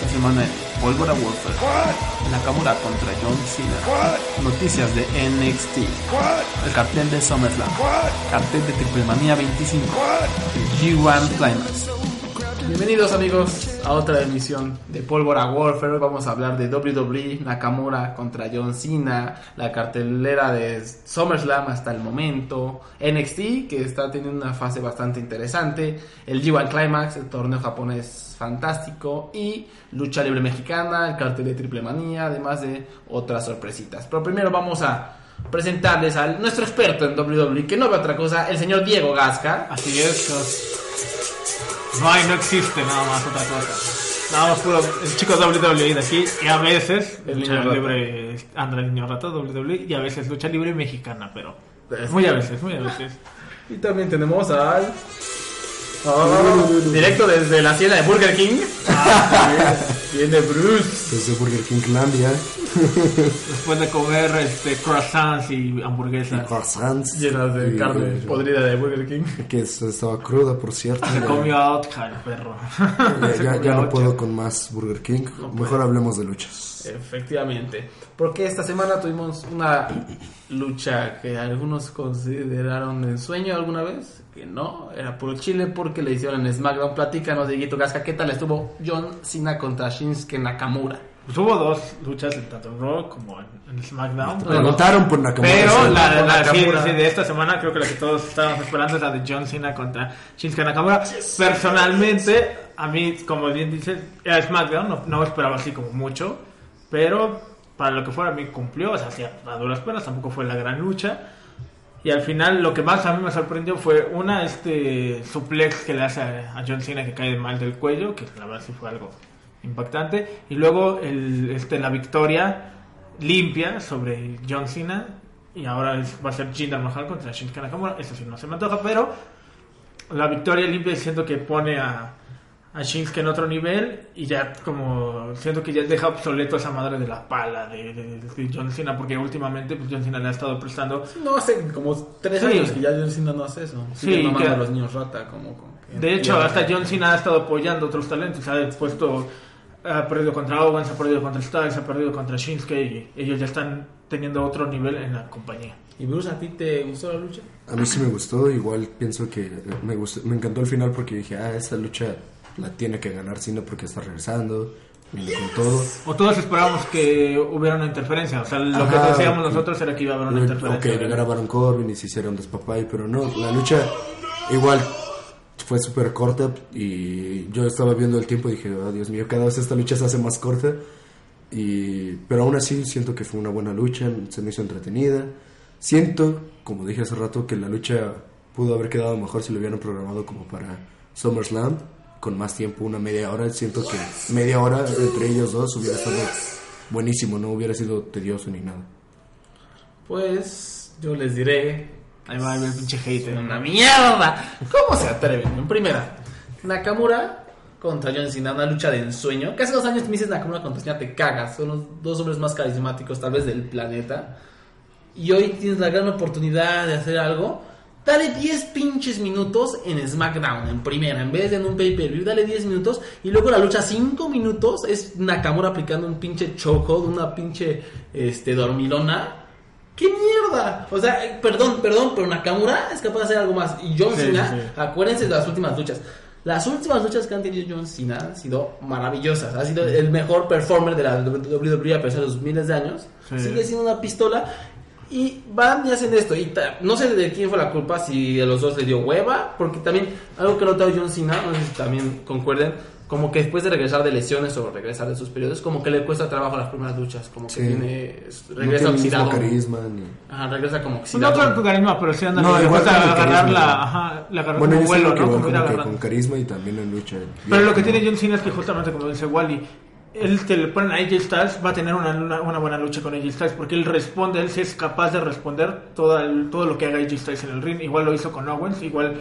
esta semana en Pólvora Warfare. Nakamura contra John Cena. Noticias de NXT. El cartel de SummerSlam. Cartel de Triple Manía 25. El G1 Climax. Bienvenidos amigos a otra emisión de Pólvora Warfare. Vamos a hablar de WWE, Nakamura contra John Cena, la cartelera de SummerSlam hasta el momento, NXT que está teniendo una fase bastante interesante, el G1 Climax, el torneo japonés fantástico y lucha libre mexicana, el cartel de Triple Manía, además de otras sorpresitas. Pero primero vamos a presentarles a nuestro experto en WWE, que no ve otra cosa, el señor Diego Gasca. Así es, no hay, no existe nada más otra cosa. Nada más puro el chico WWE de aquí y a veces El lucha niño rata. libre André el niño rata WWE y a veces lucha libre mexicana, pero muy a veces, muy a veces. Y también tenemos al... Oh, directo desde la hacienda de Burger King. Viene Bruce. Desde Burger King Landia, Después de comer este croissants y hamburguesas, croissants. Llenas de y- carne podrida de Burger King. Que es- estaba cruda, por cierto. se Ya- comió Outca el perro. Ya, ya- ya no puedo con más Burger King. Mejor hablemos de luchas. Efectivamente. Porque esta semana tuvimos una lucha que algunos consideraron en sueño alguna vez. Que no, era puro chile porque le hicieron en SmackDown. Platícanos, Dieguito Gasca, ¿qué tal estuvo John Cena contra Shinsuke Nakamura? Pues hubo dos luchas en tanto en Raw como en, en SmackDown. Preguntaron por Nakamura. Pero sí. la, por la- sí, Nakamura. sí, de esta semana creo que la que todos estábamos esperando es la de John Cena contra Shinsuke Nakamura. Personalmente, a mí, como bien dices, era SmackDown, no, no esperaba así como mucho, pero para lo que fuera a mí cumplió, o sea, sí, a duras penas, tampoco fue la gran lucha. Y al final lo que más a mí me sorprendió fue una, este suplex que le hace a, a John Cena que cae mal del cuello, que la verdad sí fue algo impactante. Y luego el, este, la victoria limpia sobre John Cena. Y ahora es- va a ser Jinder Mahal contra Shinsuke Nakamura. Eso sí no se me antoja, pero la victoria limpia siento que pone a, a Shinsuke en otro nivel. Y ya como siento que ya deja obsoleto esa madre de la pala de, de- de John Cena. Porque últimamente pues, John Cena le ha estado prestando No hace como tres Sí. años que ya John Cena no hace eso. Sí, mamando que- a los niños rata. Como, como que- De hecho, hasta John Cena ha estado apoyando otros talentos. Ha puesto, ha perdido contra Owens, ha perdido contra Styles, ha perdido contra Shinsuke y ellos ya están teniendo otro nivel en la compañía. ¿Y Bruce, a ti te gustó la lucha? A mí sí me gustó. Igual pienso que me, gustó, me encantó el final porque dije, ah, esta lucha la tiene que ganar Cena porque está regresando. Viene con todo. O todos esperábamos que hubiera una interferencia. O sea, lo que Ajá. decíamos nosotros era que iba a haber una O interferencia. que llegara Baron Corbin y se hiciera un despapay, pero no, la lucha igual fue súper corta y yo estaba viendo el tiempo y dije, oh, Dios mío, cada vez esta lucha se hace más corta. Y, pero aún así siento que fue una buena lucha, se me hizo entretenida. Siento, como dije hace rato, que la lucha pudo haber quedado mejor si lo hubieran programado como para SummerSlam, con más tiempo, una media hora. Siento que media hora entre ellos dos hubiera estado buenísimo, no hubiera sido tedioso ni nada. Pues yo les diré Ahí va el pinche hater. Una mierda. ¿Cómo se atreven? En primera, Nakamura contra John Cena, una lucha de ensueño. Hace dos años me dices Nakamura contra Cena, te cagas. Son los dos hombres más carismáticos, tal vez, del planeta. Y hoy tienes la gran oportunidad de hacer algo. Dale 10 pinches minutos en SmackDown, en primera, en vez de en un pay-per-view, dale 10 minutos y luego la lucha 5 minutos es Nakamura aplicando un pinche chokehold, una pinche este, dormilona. ¡Qué mierda! O sea, eh, perdón, perdón, pero Nakamura es capaz de hacer algo más. Y John Sí, Cena, sí, sí. acuérdense de las últimas luchas. Las últimas luchas que han tenido John Cena han sido maravillosas. Ha sido el mejor performer de la WWE a pesar de sus miles de años. Sigue siendo una pistola. Y van y hacen esto. Y no sé de quién fue la culpa, si a los dos le dio hueva. Porque también, algo que ha notado John Cena, no sé si también concuerden, como que después de regresar de lesiones o regresar de sus periodos, como que le cuesta trabajo las primeras luchas. Como que Sí. tiene, es- No regresa tiene oxidado. carisma ni... Ajá, regresa como Pues no oxidado. creo que carisma, pero sí anda No, le cuesta con agarrar carisma. la, ajá, le agarró Bueno, como vuelo, que ¿no? Como como que con carisma y también en lucha. Pero lo que tiene John Cena es que justamente como dice Wally, él que le ponen a AJ Styles va a tener una, una, una buena lucha con AJ Styles porque él responde, él sí es capaz de responder todo, el- todo lo que haga AJ Styles en el ring. Igual lo hizo con Owens, igual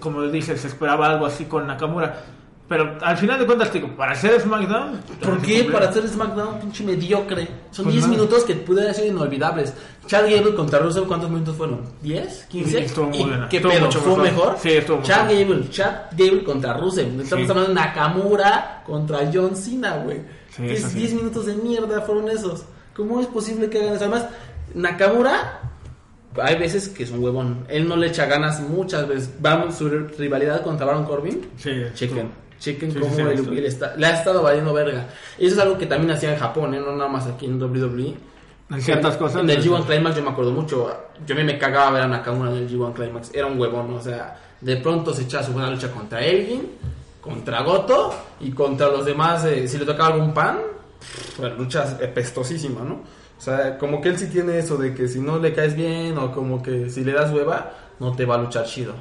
como dices, se esperaba algo así con Nakamura. Pero al final de cuentas, digo, para hacer SmackDown. ¿Por qué? Para hacer SmackDown, pinche mediocre. Son Pues 10 nada. minutos que pudieran ser inolvidables. Chad Gable contra Russell, ¿cuántos minutos fueron? ¿10? ¿15? Sí, estuvo muy ¿Y buena. ¿Qué Estuvo pedo? mucho ¿Fue mejor. mejor? Sí, estuvo Chad mejor. Gable, Chad Gable contra Russell. Estamos Sí. hablando de Nakamura contra John Cena, güey. Sí. 10 minutos de mierda fueron esos. ¿Cómo es posible que hagan eso? Además, Nakamura, hay veces que es un huevón. Él no le echa ganas muchas veces. Vamos, su rivalidad contra Baron Corbin. Sí, Chequen, chequen Sí, cómo sí, esto. él está, le ha estado valiendo verga. Y eso es algo que también hacía en Japón, ¿eh? no nada más aquí en WWE. En ciertas cosas. En el G1 Climax yo me acuerdo mucho. Yo a mí me cagaba ver a Nakamura en el G1 Climax. Era un huevón, o sea, de pronto se echaba su buena lucha contra Elgin, contra Goto y contra los demás. eh, si le tocaba algún pan, pff, la lucha es pestosísima, ¿no? O sea, como que él sí tiene eso de que si no le caes bien o como que si le das hueva, no te va a luchar chido.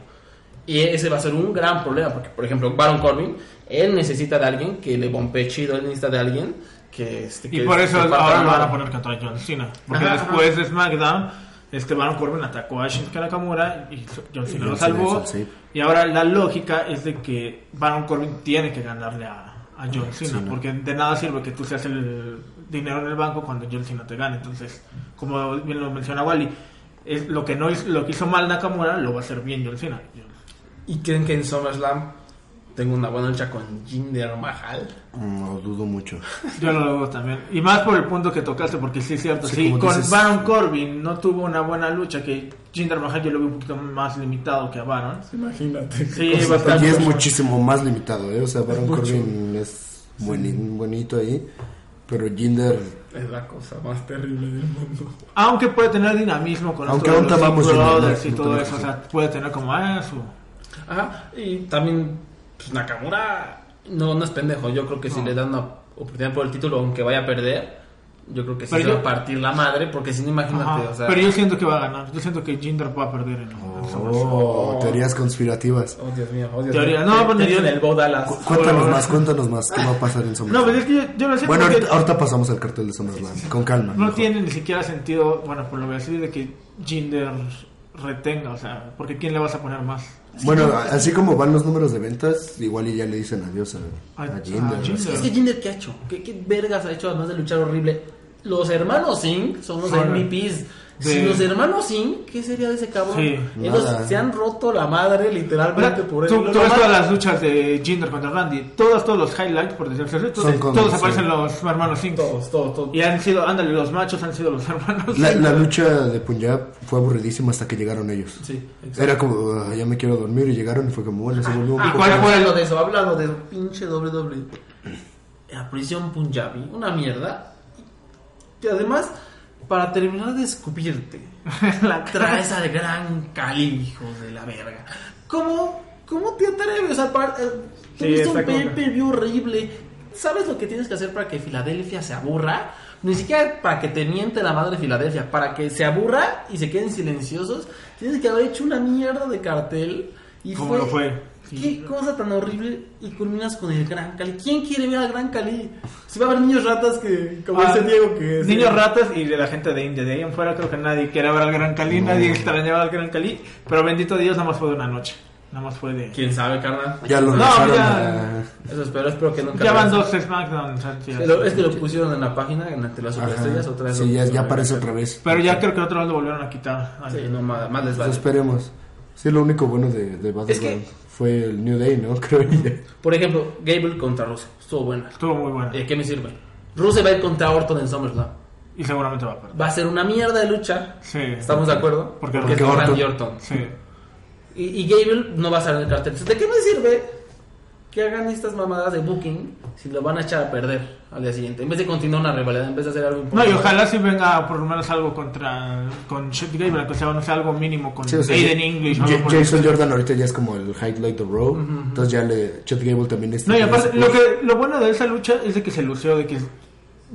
Y ese va a ser un gran problema, porque por ejemplo, Baron Corbin, él necesita de alguien que le bombee chido, él necesita de alguien que... Este, Y que- por eso ahora lo van a poner contra John Cena. Porque Ajá, después de SmackDown, este Baron Corbin atacó a Shinsuke Nakamura y John Cena lo John Cena salvó. save. Y ahora la lógica es de que Baron Corbin tiene que ganarle a, a John Cena. Porque de nada sirve que tú seas el dinero en el banco cuando John Cena te gane. Entonces, como bien lo menciona Wally, es lo que no hizo, lo que hizo mal Nakamura lo va a hacer bien John Cena. ¿Y creen que en SummerSlam tengo una buena lucha con Jinder Mahal? No dudo mucho. Yo lo veo también. Y más por el punto que tocaste, porque sí es cierto. Sí, Sí, con dices- Baron Corbin no tuvo una buena lucha, que Jinder Mahal yo lo veo un poquito más limitado que a Baron. Imagínate. Sí, Y bastante. es muchísimo más limitado, ¿eh? O sea, Baron Corbin es bonito ahí. Pero Jinder, Es la cosa más terrible del mundo. Aunque puede tener dinamismo con Aunque los vamos y todo eso. O sea, puede tener como ah, su... Ajá, y también pues, Nakamura no, no es pendejo. Yo creo que si No. le dan una oportunidad por el título, aunque vaya a perder, yo creo que sí Pero se yo- va a partir la madre, porque si no, imagínate, Ajá. o sea... Pero yo siento que va a ganar. Yo siento que Jinder va a perder en, en SummerSlam. oh, teorías conspirativas. Oh, Dios mío, oh, Dios Teoría. mío. No, bueno, yo- dicen el Bo Dallas. Cu- Cuéntanos más, cuéntanos más. ¿Qué va a pasar en No, SummerSlam? pero es que yo, yo lo sé Bueno, porque ahorita, ahorita pasamos al cartel de SummerSlam. Con calma. no mejor. tiene ni siquiera sentido, bueno, por lo que decir, de que Jinder retenga, o sea, porque ¿quién le vas a poner más? Bueno, así como van los números de ventas, igual y ya le dicen adiós a, A- Jinder. Es que Jinder, ¿qué ha hecho? ¿Qué, qué vergas ha hecho además de luchar horrible? Los hermanos Singh son los Son- MVPs. De- Si los hermanos Singh, ¿qué sería de ese cabrón? Sí. Ellos Nada. se han roto la madre literalmente por él. tú, Lo tú ves más- todas las luchas de Jinder contra Randy, todos, todos los highlights, por decirlo así, todos, Son sí. aparecen los hermanos Singh. Todos, todos, todos. Y han sido, ándale, los machos han sido los hermanos La, la lucha de Punjab fue aburridísima hasta que llegaron ellos. Sí, exacto. Era como, "Ah, ya me quiero dormir y llegaron y fue como, bueno, se volvió un ¿Y poco... cuál más. fue hablando de eso? Hablando de pinche WWE. La prisión Punjabi, una mierda. Y además, para terminar de escupirte, La traes al gran Cali, hijo de la verga. ¿Cómo, cómo te atreves? O sea, para, eh, Sí, tuviste un pay-per-view horrible. ¿Sabes lo que tienes que hacer para que Filadelfia se aburra? Ni siquiera para que te miente la madre Filadelfia, para que se aburra y se queden silenciosos, tienes que haber hecho una mierda de cartel. Y ¿Cómo lo fue? Qué Sí. cosa tan horrible y culminas con el Gran Cali. ¿Quién quiere ver al Gran Cali? Si va a haber niños ratas que, como Ah, dice Diego, que... es- Niños ratas y de la gente de India. De ahí en fuera creo que nadie quiere ver al Gran Cali, nadie extrañaba al Gran Cali. Pero bendito Dios, nada más fue de una noche. Nada más fue de. ¿Quién sabe, carnal? Ya lo No, dejaron ya- a- Eso espero, espero que nunca... Ya van dos SmackDown. Pero es que lo pusieron en la página, en ante las superestrellas, Ajá. otra vez. Sí, ya, aparece la- otra vez. Pero ya creo que otra vez lo volvieron a quitar. Sí, no, más, más les Pues vale. esperemos. Sí, lo único bueno de, de Battle Es que- fue el New Day, ¿no? Creo que Por ejemplo, Gable contra Rusev. Estuvo buena. Estuvo muy bueno. ¿De qué me sirve? Rusev va a ir contra Orton en SummerSlam. Y seguramente va a perder. Va a ser una mierda de lucha. Sí. ¿Estamos de acuerdo? Porque- es porque Randy Orton. Orton. Sí. Y, y Gable no va a salir en el cartel. Entonces, ¿De qué me sirve que hagan estas mamadas de booking si lo van a echar a perder al día siguiente? En vez de continuar una rivalidad, en vez de hacer algo No, importante. y ojalá si venga por lo menos algo contra. Con Chet Gable, que sea, no sea algo mínimo con Sí, o sea, Aiden English. o Ja- algo por el Jason. Jordan ahorita ya es como el highlight of Raw. Entonces ya le. Chet Gable también está. No, y aparte, lo, que, lo bueno de esa lucha es de que se lució, de que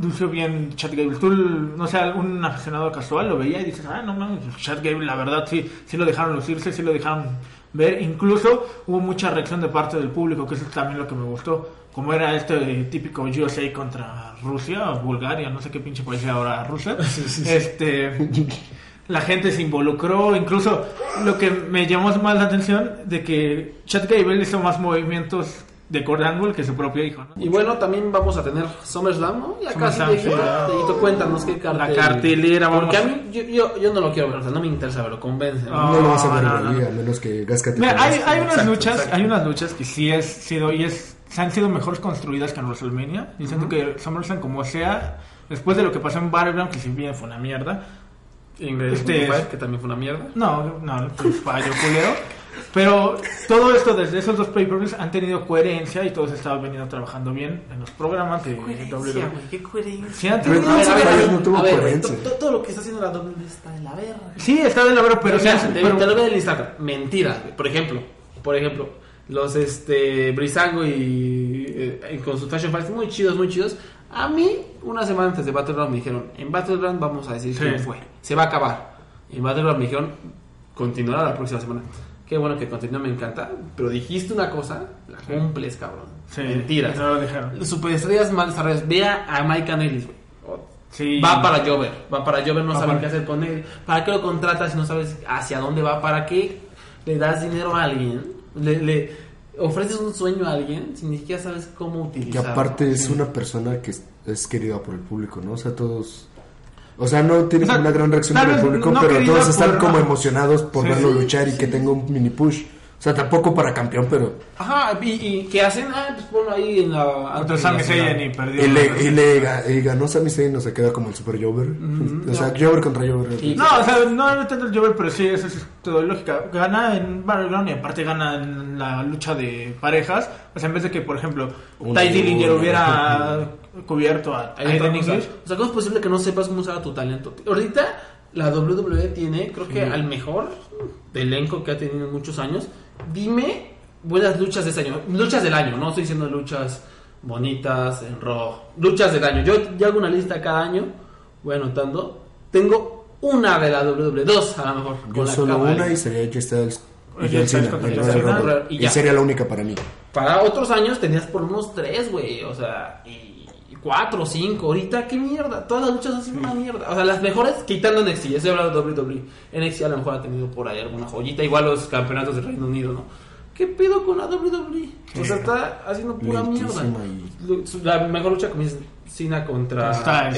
lució bien Chad Gable. Tú, no sé, algún aficionado casual lo veía y dices, ah, no mames, Chad Gable, la verdad, sí, sí lo dejaron lucirse, sí lo dejaron ver. Incluso hubo mucha reacción de parte del público, que eso es también lo que me gustó. Como era este típico USA contra Rusia, o Bulgaria, no sé qué pinche país ahora Rusia. Este. La gente se involucró, incluso lo que me llamó más la atención de que Chad Gable hizo más movimientos de Kurt Angle que su propio hijo. ¿no? Y bueno, también vamos a tener SummerSlam, ¿no? Ya casi SummerSlam, sí, ya. Y tú cuéntanos qué cartel. La cartelera, vamos. Porque a mí, yo, yo, yo no lo quiero ver, o sea, no me interesa verlo, convence. Ah. No lo vas a ver no, no. a menos que Gasca te Mira, hay, unas Exacto, luchas, exacto. hay unas luchas que sí es sido y es se han sido mejor construidas que en WrestleMania. Y siento que SummerSlam como sea, después de lo que pasó en Battleground, que si bien fue una mierda. Ingrid Este es- que también fue una mierda. No, no, pues fallo culero. Pero todo esto desde esos dos pay-per-views han tenido coherencia y todos estaban venido trabajando bien en los programas de Coherencia, WWE. qué coherencia. Sí, han Pero tenido- no, tuvo coherencia. to- to- Todo lo que está haciendo la WWE está de la verga. Sí, está de la verdad, pero, o sea, te, pero- te lo veo en el Instagram. Mentiras, güey. Por ejemplo, por ejemplo, los este Brisango y, eh, con sus Fashion Fights muy chidos, muy chidos. A mí, una semana antes de Battleground me dijeron, en Battleground vamos a decir Sí. quién fue. Se va a acabar. En Battleground me dijeron, continuará la próxima semana. Qué bueno que continúe, me encanta. Pero dijiste una cosa, la cumples, cabrón. Sí, Mentiras. no lo dejaron. Superestrellas mal desarrolladas. Vea a Mike Ellis, güey. Sí. Va para Jover, va para Jover, no Va saben para- qué hacer con él. ¿Para qué lo contratas si no sabes hacia dónde va? ¿Para qué le das dinero a alguien? Le, le ofreces un sueño a alguien si ni siquiera sabes cómo Que utilizarlo. aparte es una persona que es querida por el público, ¿no? O sea, todos... O sea, no tiene O sea, una gran reacción del público, no pero todos están por- como emocionados por Sí, verlo sí, luchar y que tenga un mini push. O sea, tampoco para campeón, pero... Ajá, y, y ¿qué hacen? Ah, pues ponlo ahí en la... De Sami Zayn y perdió. Y le, y le ga- y ganó Sami Zayn, o sea, queda como el super Jover. o sea, Jover contra Jover. No, o sea, no, no tanto el Jover, pero sí, eso es todo lógica. Gana en Battleground y aparte gana en la lucha de parejas. O sea, en vez de que, por ejemplo, Ty Dillinger uno. hubiera cubierto a Aiden cosa. English. O sea, ¿cómo es posible que no sepas cómo usar tu talento? Ahorita la WWE tiene, creo que al mejor elenco que ha tenido en muchos años. Dime buenas luchas de ese año. Luchas del año, no estoy diciendo luchas bonitas en rojo. Luchas del año. Yo, yo hago una lista cada año, voy anotando. Tengo una de la WWE, dos a lo mejor. Yo solo una y sería J Styles y sería la única para mí. Para otros años tenías por unos tres, güey. O sea, y cuatro, cinco. Ahorita, qué mierda. Todas las luchas han sido una mierda. O sea, las mejores quitando NXT. Ya estoy hablando de WWE. NXT a lo mejor ha tenido por ahí alguna joyita. Igual los campeonatos del Reino Unido, ¿no? ¿Qué pedo con la WWE? O sea, está haciendo pura mierda. La mejor lucha dices, Cena contra Está,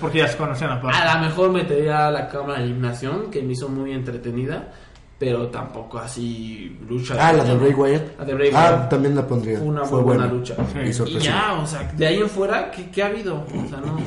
porque ya se conocían aparte. A lo mejor metería la cámara de eliminación, que me hizo muy entretenida. Pero tampoco así lucha. Ah, la de Bray Wyatt. La de Bray Ah, Wyatt. también la pondría. Fue una Fue muy buena buena. lucha. Sí. Y Y ya, o sea, de ahí en fuera, ¿qué, qué ha habido? O sea, no.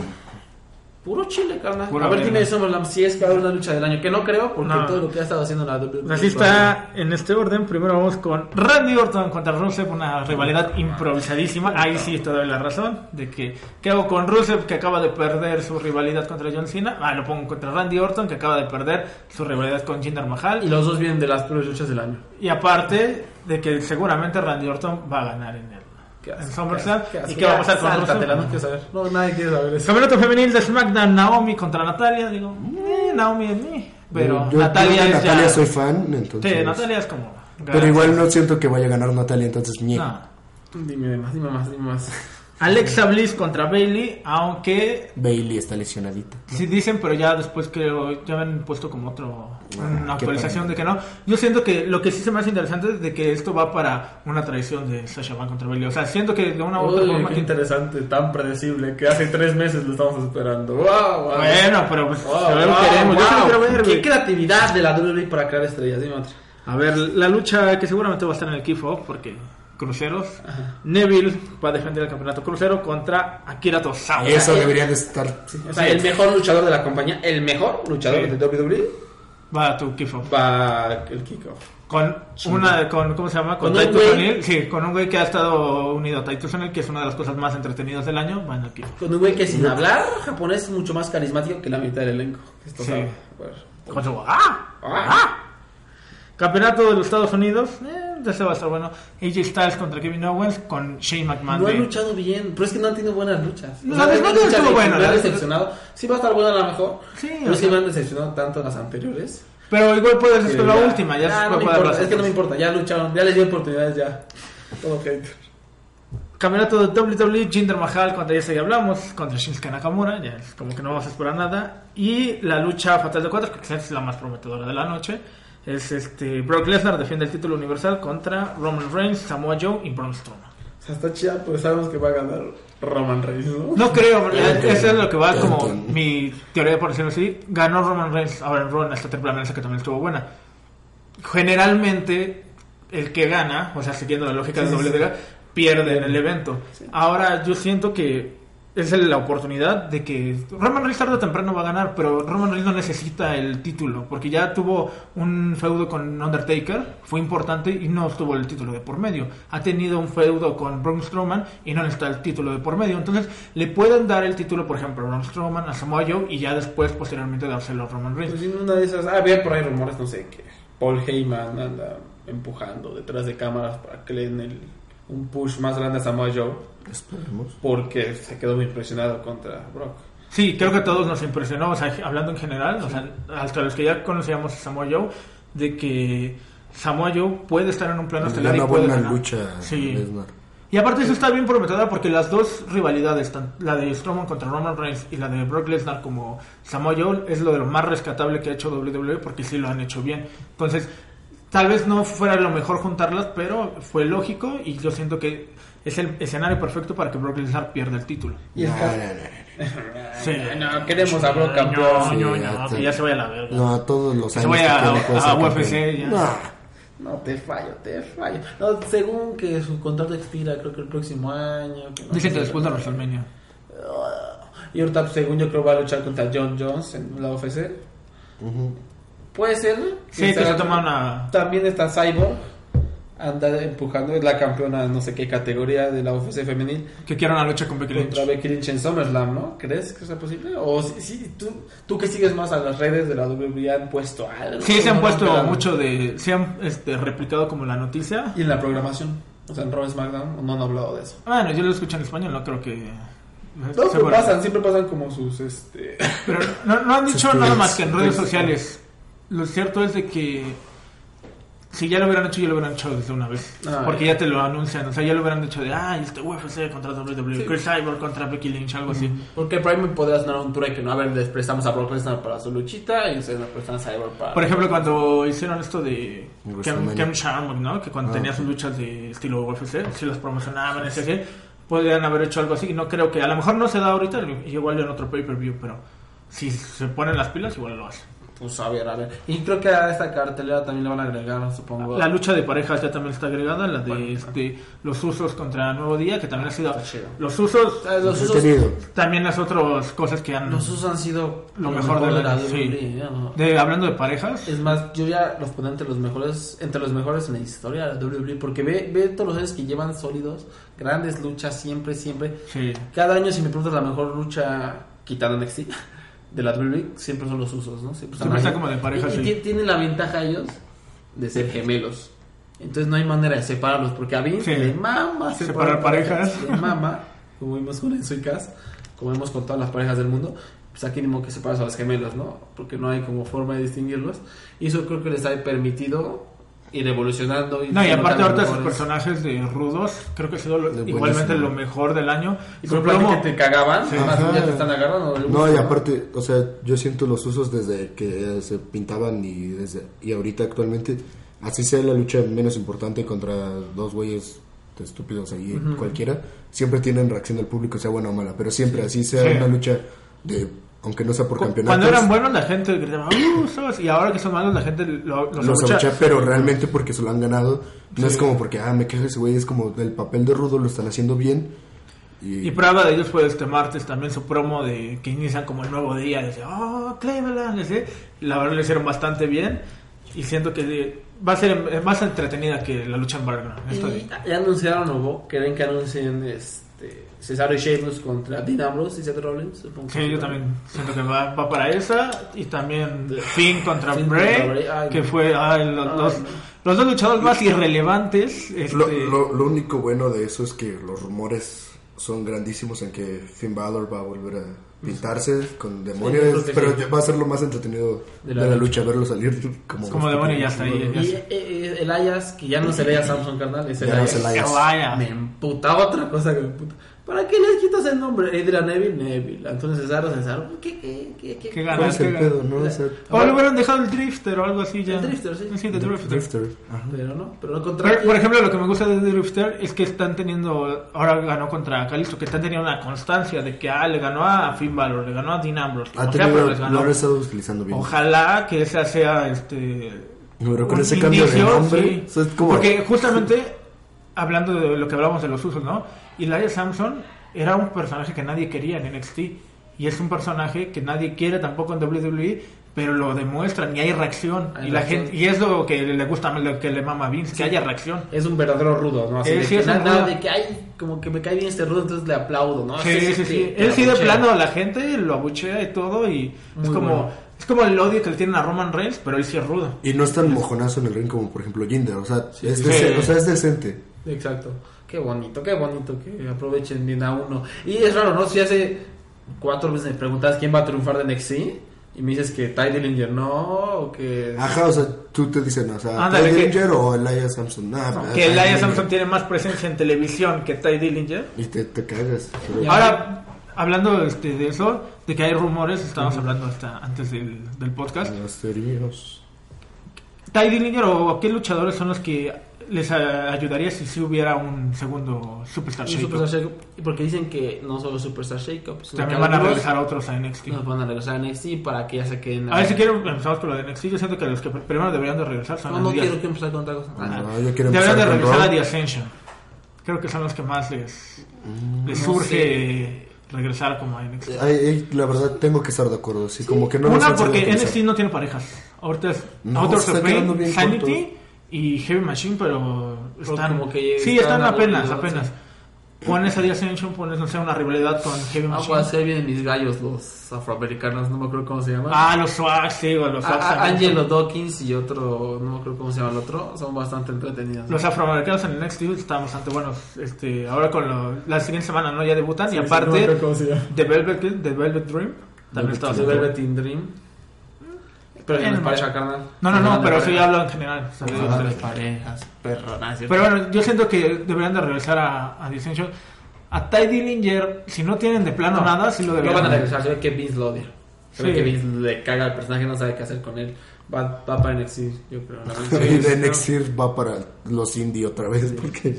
Puro chile, carnal. Pura a ver, dime SummerSlam si es que va a haber una lucha del año. Que no creo, porque No. todo lo que ha estado haciendo la WWE. Así está en este orden. Primero vamos con Randy Orton contra Rusev, una rivalidad improvisadísima. Ahí sí te doy la razón de que ¿qué hago con Rusev que acaba de perder su rivalidad contra John Cena? Ah, lo pongo contra Randy Orton que acaba de perder su rivalidad con Jinder Mahal. Y los dos vienen de las peores luchas del año. Y aparte de que seguramente Randy Orton va a ganar en el ¿Qué en haces? SummerSlam. ¿Y qué va a pasar con Sáltatela, no Rusev? quiero saber. No, nadie quiere saber eso. Campeonato femenil de SmackDown, Naomi contra Natalia. Digo, eh, Naomi es mí. Pero Yo- yo Natalia es Natalia ya... soy fan, entonces. Sí, Natalia es como... Pero igual no siento que vaya a ganar Natalia, entonces mie. No. Dime más, dime más, dime más. Alexa Bliss contra Bailey, aunque Bailey está lesionadita. sí dicen, pero ya después creo ya han puesto como otro una qué actualización de que no. Yo siento que lo que sí se me hace interesante es de que esto va para una traición de Sasha Banks contra Bailey. O sea, siento que de una u otra Uy, forma qué que- interesante, tan predecible, que hace tres meses lo estamos esperando. Wow, wow. Bueno, pero pues Wow, queremos. Yo wow. quiero ver, Qué creatividad de la WWE para crear estrellas, dime otra. A ver, la lucha que seguramente va a estar en el Kickoff porque cruceros. Neville va a defender el campeonato crucero contra Akira Tozawa. Eso debería de estar. O sea, el mejor luchador de la compañía, el mejor luchador Sí. de WWE, Va a tu Kickoff. va el kickoff. Con una, con, ¿cómo se llama? Con, Con un Titus güey- O'Neil. Sí, con un güey que ha estado unido a Titus O'Neil, que es una de las cosas más entretenidas del año. Van aquí. Con un güey que sin hablar japonés es mucho más carismático que la mitad del elenco. Esto Sí. sabe. Bueno. Con su- ¡Ah! ¡Ah! Campeonato de los Estados Unidos. Eh, ese va a estar bueno. AJ Styles contra Kevin Owens con Shane McMahon. No ha de- luchado bien, pero es que no han tenido buenas luchas. No, O sea, estuvo que buena, Me han de- decepcionado. Sí va a estar buena a lo mejor. Sí, pero sea- me han decepcionado tanto las anteriores. Pero igual puedes hacer la ya- última. Ya, Ah, se no me importa, es que no me importa, ya lucharon, ya les di oportunidades ya. Todo hater. Campeonato de WWE, Jinder Mahal contra ya ya hablamos, contra Shinsuke Nakamura, ya es como que no vamos a esperar nada. Y la lucha fatal de cuatro, que quizás es la más prometedora de la noche, es este Brock Lesnar defiende el título universal contra Roman Reigns, Samoa Joe y Braun Strowman. O sea, está chida, pues sabemos que va a ganar Roman Reigns, ¿no? No creo, Ya eso es lo que va como mi teoría, por decirlo así. Ganó Roman Reigns ahora en Raw en esta triple amenaza que también estuvo buena. Generalmente, el que gana, o sea, siguiendo la lógica Sí, de sí, WWE, pierde en el evento. Ahora yo siento que es la oportunidad de que Roman Reigns tarde o temprano va a ganar, pero Roman Reigns no necesita el título, porque ya tuvo un feudo con Undertaker, fue importante y no estuvo el título de por medio. Ha tenido un feudo con Braun Strowman y no necesita el título de por medio. Entonces le pueden dar el título, por ejemplo, a Braun Strowman, a Samoa Joe y ya después, posteriormente, dárselo a Roman Reigns. Pues una de esas, ah, había por ahí rumores, no sé, que Paul Heyman anda empujando detrás de cámaras para que le den el- un push más grande a Samoa Joe, Esperemos. porque se quedó muy impresionado contra Brock. Sí, creo que a todos nos impresionó, o sea, hablando en general, o sea, hasta los que ya conocíamos a Samoa Joe, de que Samoa Joe puede estar en un plano estelar y Una buena lucha. Sí. Lesnar. Y aparte eso está bien prometedora porque las dos rivalidades, la de Strowman contra Roman Reigns y la de Brock Lesnar como Samoa Joe, es lo de lo más rescatable que ha hecho WWE porque sí lo han hecho bien. Entonces, tal vez no fuera lo mejor juntarlas, pero fue lógico y yo siento que es el escenario perfecto para que Brock Lesnar pierda el título. Y el No, ca- no, no, Sí. no, queremos a Brock campeón. No, Sí, no, ya no, está. que ya se vaya a la verga. no. A todos los Se años. vaya que a- a UFC ya. No. No, te fallo, te fallo. No, según que su contrato expira, creo que el próximo año. que no Dicen que después de WrestleMania. Y ahorita, pues, según yo creo, va a luchar contra John Jones en la UFC. Ujú. Puede ser. Sí, que se toma una... También está Cyborg. Anda empujando, es la campeona no sé qué categoría de la UFC femenil Que quiera una lucha con Becky Lynch. contra Becky Lynch en SummerSlam, ¿no? ¿Crees que sea posible? O si, si- tú, tú que sigues más a las redes de la WWE han puesto algo. Sí, se han puesto mucho de... Se han este, replicado como la noticia. Y en la programación, o sea, en Raw SmackDown, no han hablado de eso. Bueno, yo lo escucho en español, no creo que... Pueda- pasan, siempre pasan como sus, este... Pero no, no han dicho nada más que en redes sociales. Lo cierto es de que si ya lo hubieran hecho, ya lo hubieran hecho desde una vez. Ah, porque ya. ya te lo anuncian. O sea, ya lo hubieran dicho de, ah, este UFC contra WWE, Sí. Chris Cyborg contra Becky Lynch, algo así. Porque Prime podría sonar un trueque, ¿no? A ver, les prestamos a Brock Lesnar para su luchita y ustedes nos prestan a Cyborg para... Por ejemplo, cuando hicieron esto de Kem. Kem Sharmuck, ¿no? Que cuando Ah, tenía sí. sus luchas de estilo UFC, si las promocionaban, etc. Podrían haber hecho algo así. Y no creo que, a lo mejor no se da ahorita, igual en otro pay-per-view, pero si se ponen las pilas, igual lo hacen. Pues a ver, a ver. Y creo que a esta cartelera también le van a agregar, supongo... La lucha de parejas ya también está agregada, la de Bueno, este, los usos contra Nuevo Día, que también ha sido... Está chido. Los usos Ah, Los usos, también es otras cosas que han... los usos han sido Lo mejor de la- sí. No. de, hablando de parejas, Es más, yo ya los pongo entre los mejores, entre los mejores en la historia de la WWE, porque ve, ve todos los años que llevan sólidos, grandes luchas siempre, siempre. sí. Cada año si me preguntas la mejor lucha quitando NXT de la WWE, siempre son los usos, ¿no? Siempre, Siempre como de pareja, Y, y sí. ti- tienen la ventaja ellos de ser gemelos. Entonces no hay manera de separarlos, porque a Vince Sí. le mama Separar parejas. Le mama, como vimos con Enzo y Cass, como vemos con todas las parejas del mundo. Pues aquí ni modo que separas a los gemelos, ¿no? Porque no hay como forma de distinguirlos. Y eso creo que les ha permitido ir evolucionando. No, y aparte ahorita sus personajes de rudos, creo que ha sido lo- igualmente buenísimo. lo mejor del año. Y promo- que te cagaban, Sí. Ajá. ya te están agarrando. No, y aparte, o sea, yo siento los usos desde que se pintaban y desde y ahorita actualmente, así sea la lucha menos importante contra dos güeyes estúpidos ahí cualquiera, siempre tienen reacción del público, sea buena o mala, pero siempre así sea Sí. una lucha de, aunque no sea por campeonatos. Cuando eran buenos la gente gritaba, "Uh, sos", y ahora que son malos la gente lo- los, los pero realmente porque se lo han ganado. No Sí. es como porque, ah, me quejo ese güey, es como del papel de rudo lo están haciendo bien. Y, Y prueba de ellos fue este martes también su promo de que inician como el nuevo día. Dice, oh, Cleveland. dice. La verdad lo hicieron bastante bien. Y siento que va a ser más entretenida que la lucha en de- Y ya anunciaron, ¿no? Creen que anuncien este, Cesaro y Sheamus contra Dean Ambrose y Seth Rollins. supongo Sí, yo también siento que va, va para esa. Y también Finn contra Finn Bray, contra Bray, ay, que no. fue ay, los, Ay, los- no. los dos luchadores más irrelevantes. Este, Lo, lo- lo único bueno de eso es que los rumores son grandísimos en que Finn Balor va a volver a pintarse con demonios, pero sí. va a ser lo más entretenido De de la lucha. lucha, verlo salir como, Como demonio y ya está ahí. Y eh, eh, el Ayas, que ya no se leía Samson carnal, es el Ya no es Ayas. el Ayas. Vaya. Me emputa otra cosa que me emputa. ¿Para qué les quitas el nombre? Adrian Neville, Neville. Antonio Cesaro, Cesaro. ¿Qué, qué, qué, qué? ¿Qué ¿Cuál ganas? ¿Qué el ganas? pedo, no? O sea, O le hubieran dejado el Drifter o algo así ya. El Drifter, sí. Sí, de Drifter. Drifter. Ajá. Pero no, pero no contra. Por, por ejemplo, lo que me gusta de Drifter es que están teniendo, ahora ganó contra Calisto, que están teniendo una constancia de que ah, le ganó a Finn Balor, le ganó a Dean Ambrose, Ha sea, tenido, les lo han estado utilizando bien. Ojalá que esa sea este Pero con ese cambio de nombre, sí. o sea, es como... Porque justamente, hablando de lo que hablamos de los usos, ¿no? Elijah Samson era un personaje que nadie quería en NXT. Y es un personaje que nadie quiere tampoco en WWE, pero lo demuestran y hay reacción. Hay y la reacción. gente y es lo que le gusta, lo que le mama a Vince, que haya reacción. Es un verdadero rudo, ¿no? Así Eh, de sí, que es nada rudo. de que ay, como que me cae bien este rudo, entonces le aplaudo, ¿no? Sí, sí, sí. Él sí de plano a la gente lo abuchea y todo y es Muy como bueno. es como el odio que le tienen a Roman Reigns, pero él sí es rudo. Y no es tan mojonazo en el ring como, por ejemplo, Jinder. O sea, es, sí. decente, o sea, es decente. Exacto. Qué bonito, qué bonito que aprovechen bien a uno. Y es raro, ¿no? Si hace cuatro veces me preguntas quién va a triunfar de NXT y me dices que Ty Dillinger no, o que... Ajá, o sea, tú te dicen, o sea, Ándale, Ty que- Dillinger o Elijah Samson. Nah, Que Dillinger. Samson tiene más presencia en televisión que Ty Dillinger. Y te, te cagas. pero- Ya. Ahora, hablando este, de eso, de que hay rumores, estábamos hablando hasta antes del, del podcast. Los teorías. Ty Dillinger o qué luchadores son los que les ayudaría si hubiera un segundo Superstar Un Shake? Superstar Shake-Up, porque dicen que no solo Superstar Shake-Up, sino También que van a regresar a otros a NXT. Nos van a regresar a NXT para que ya se queden... A ver si quiero empezamos con lo de NXT. Yo siento que los que primero deberían de regresar son No, no días- quiero que empezar con otra cosa. Ah, No, yo quiero Deberían de regresar a The Ascension. Creo que son los que más les, les no surge regresar como a NXT. Ay, ay, la verdad, tengo que estar de acuerdo. Sí, como que no Una porque. NXT no tiene parejas. Ahorita es No, Sanity y Heavy Machine, pero están como que sí están apenas, apenas. sí. Pones a The Ascension, pones no sé una rivalidad con Heavy Ah, Machine. pues ahí vienen mis gallos, los afroamericanos, no me acuerdo cómo se llaman. Ah, los Swags, sí, o los A- Swags a- también. Angelo Dawkins y otro, no me acuerdo cómo se llama el otro, son bastante entretenidos. ¿no? Los afroamericanos en NXT están bastante buenos. Este, ahora con lo- la siguiente semana no ya debutan Sí, y sí, aparte no se llama. The Velvet, The Velvet Dream también está The. Velvet in Dream. Pero En no el pareja, carnal. No, no, no, pero eso ya hablo en general. sea, de- de- parejas, perro, nada, ¿cierto? Pero bueno, yo siento que deberían de regresar a, a The Ascension. A Ty Dillinger, si no tienen de plano No, nada, sí lo No deberían. van a regresar, se ve que Vince lo odia. Se ve Sí. que Vince le caga al personaje, no sabe qué hacer con él. Va, va para NXT, yo creo. Y de NXT va para los indie otra vez. Porque...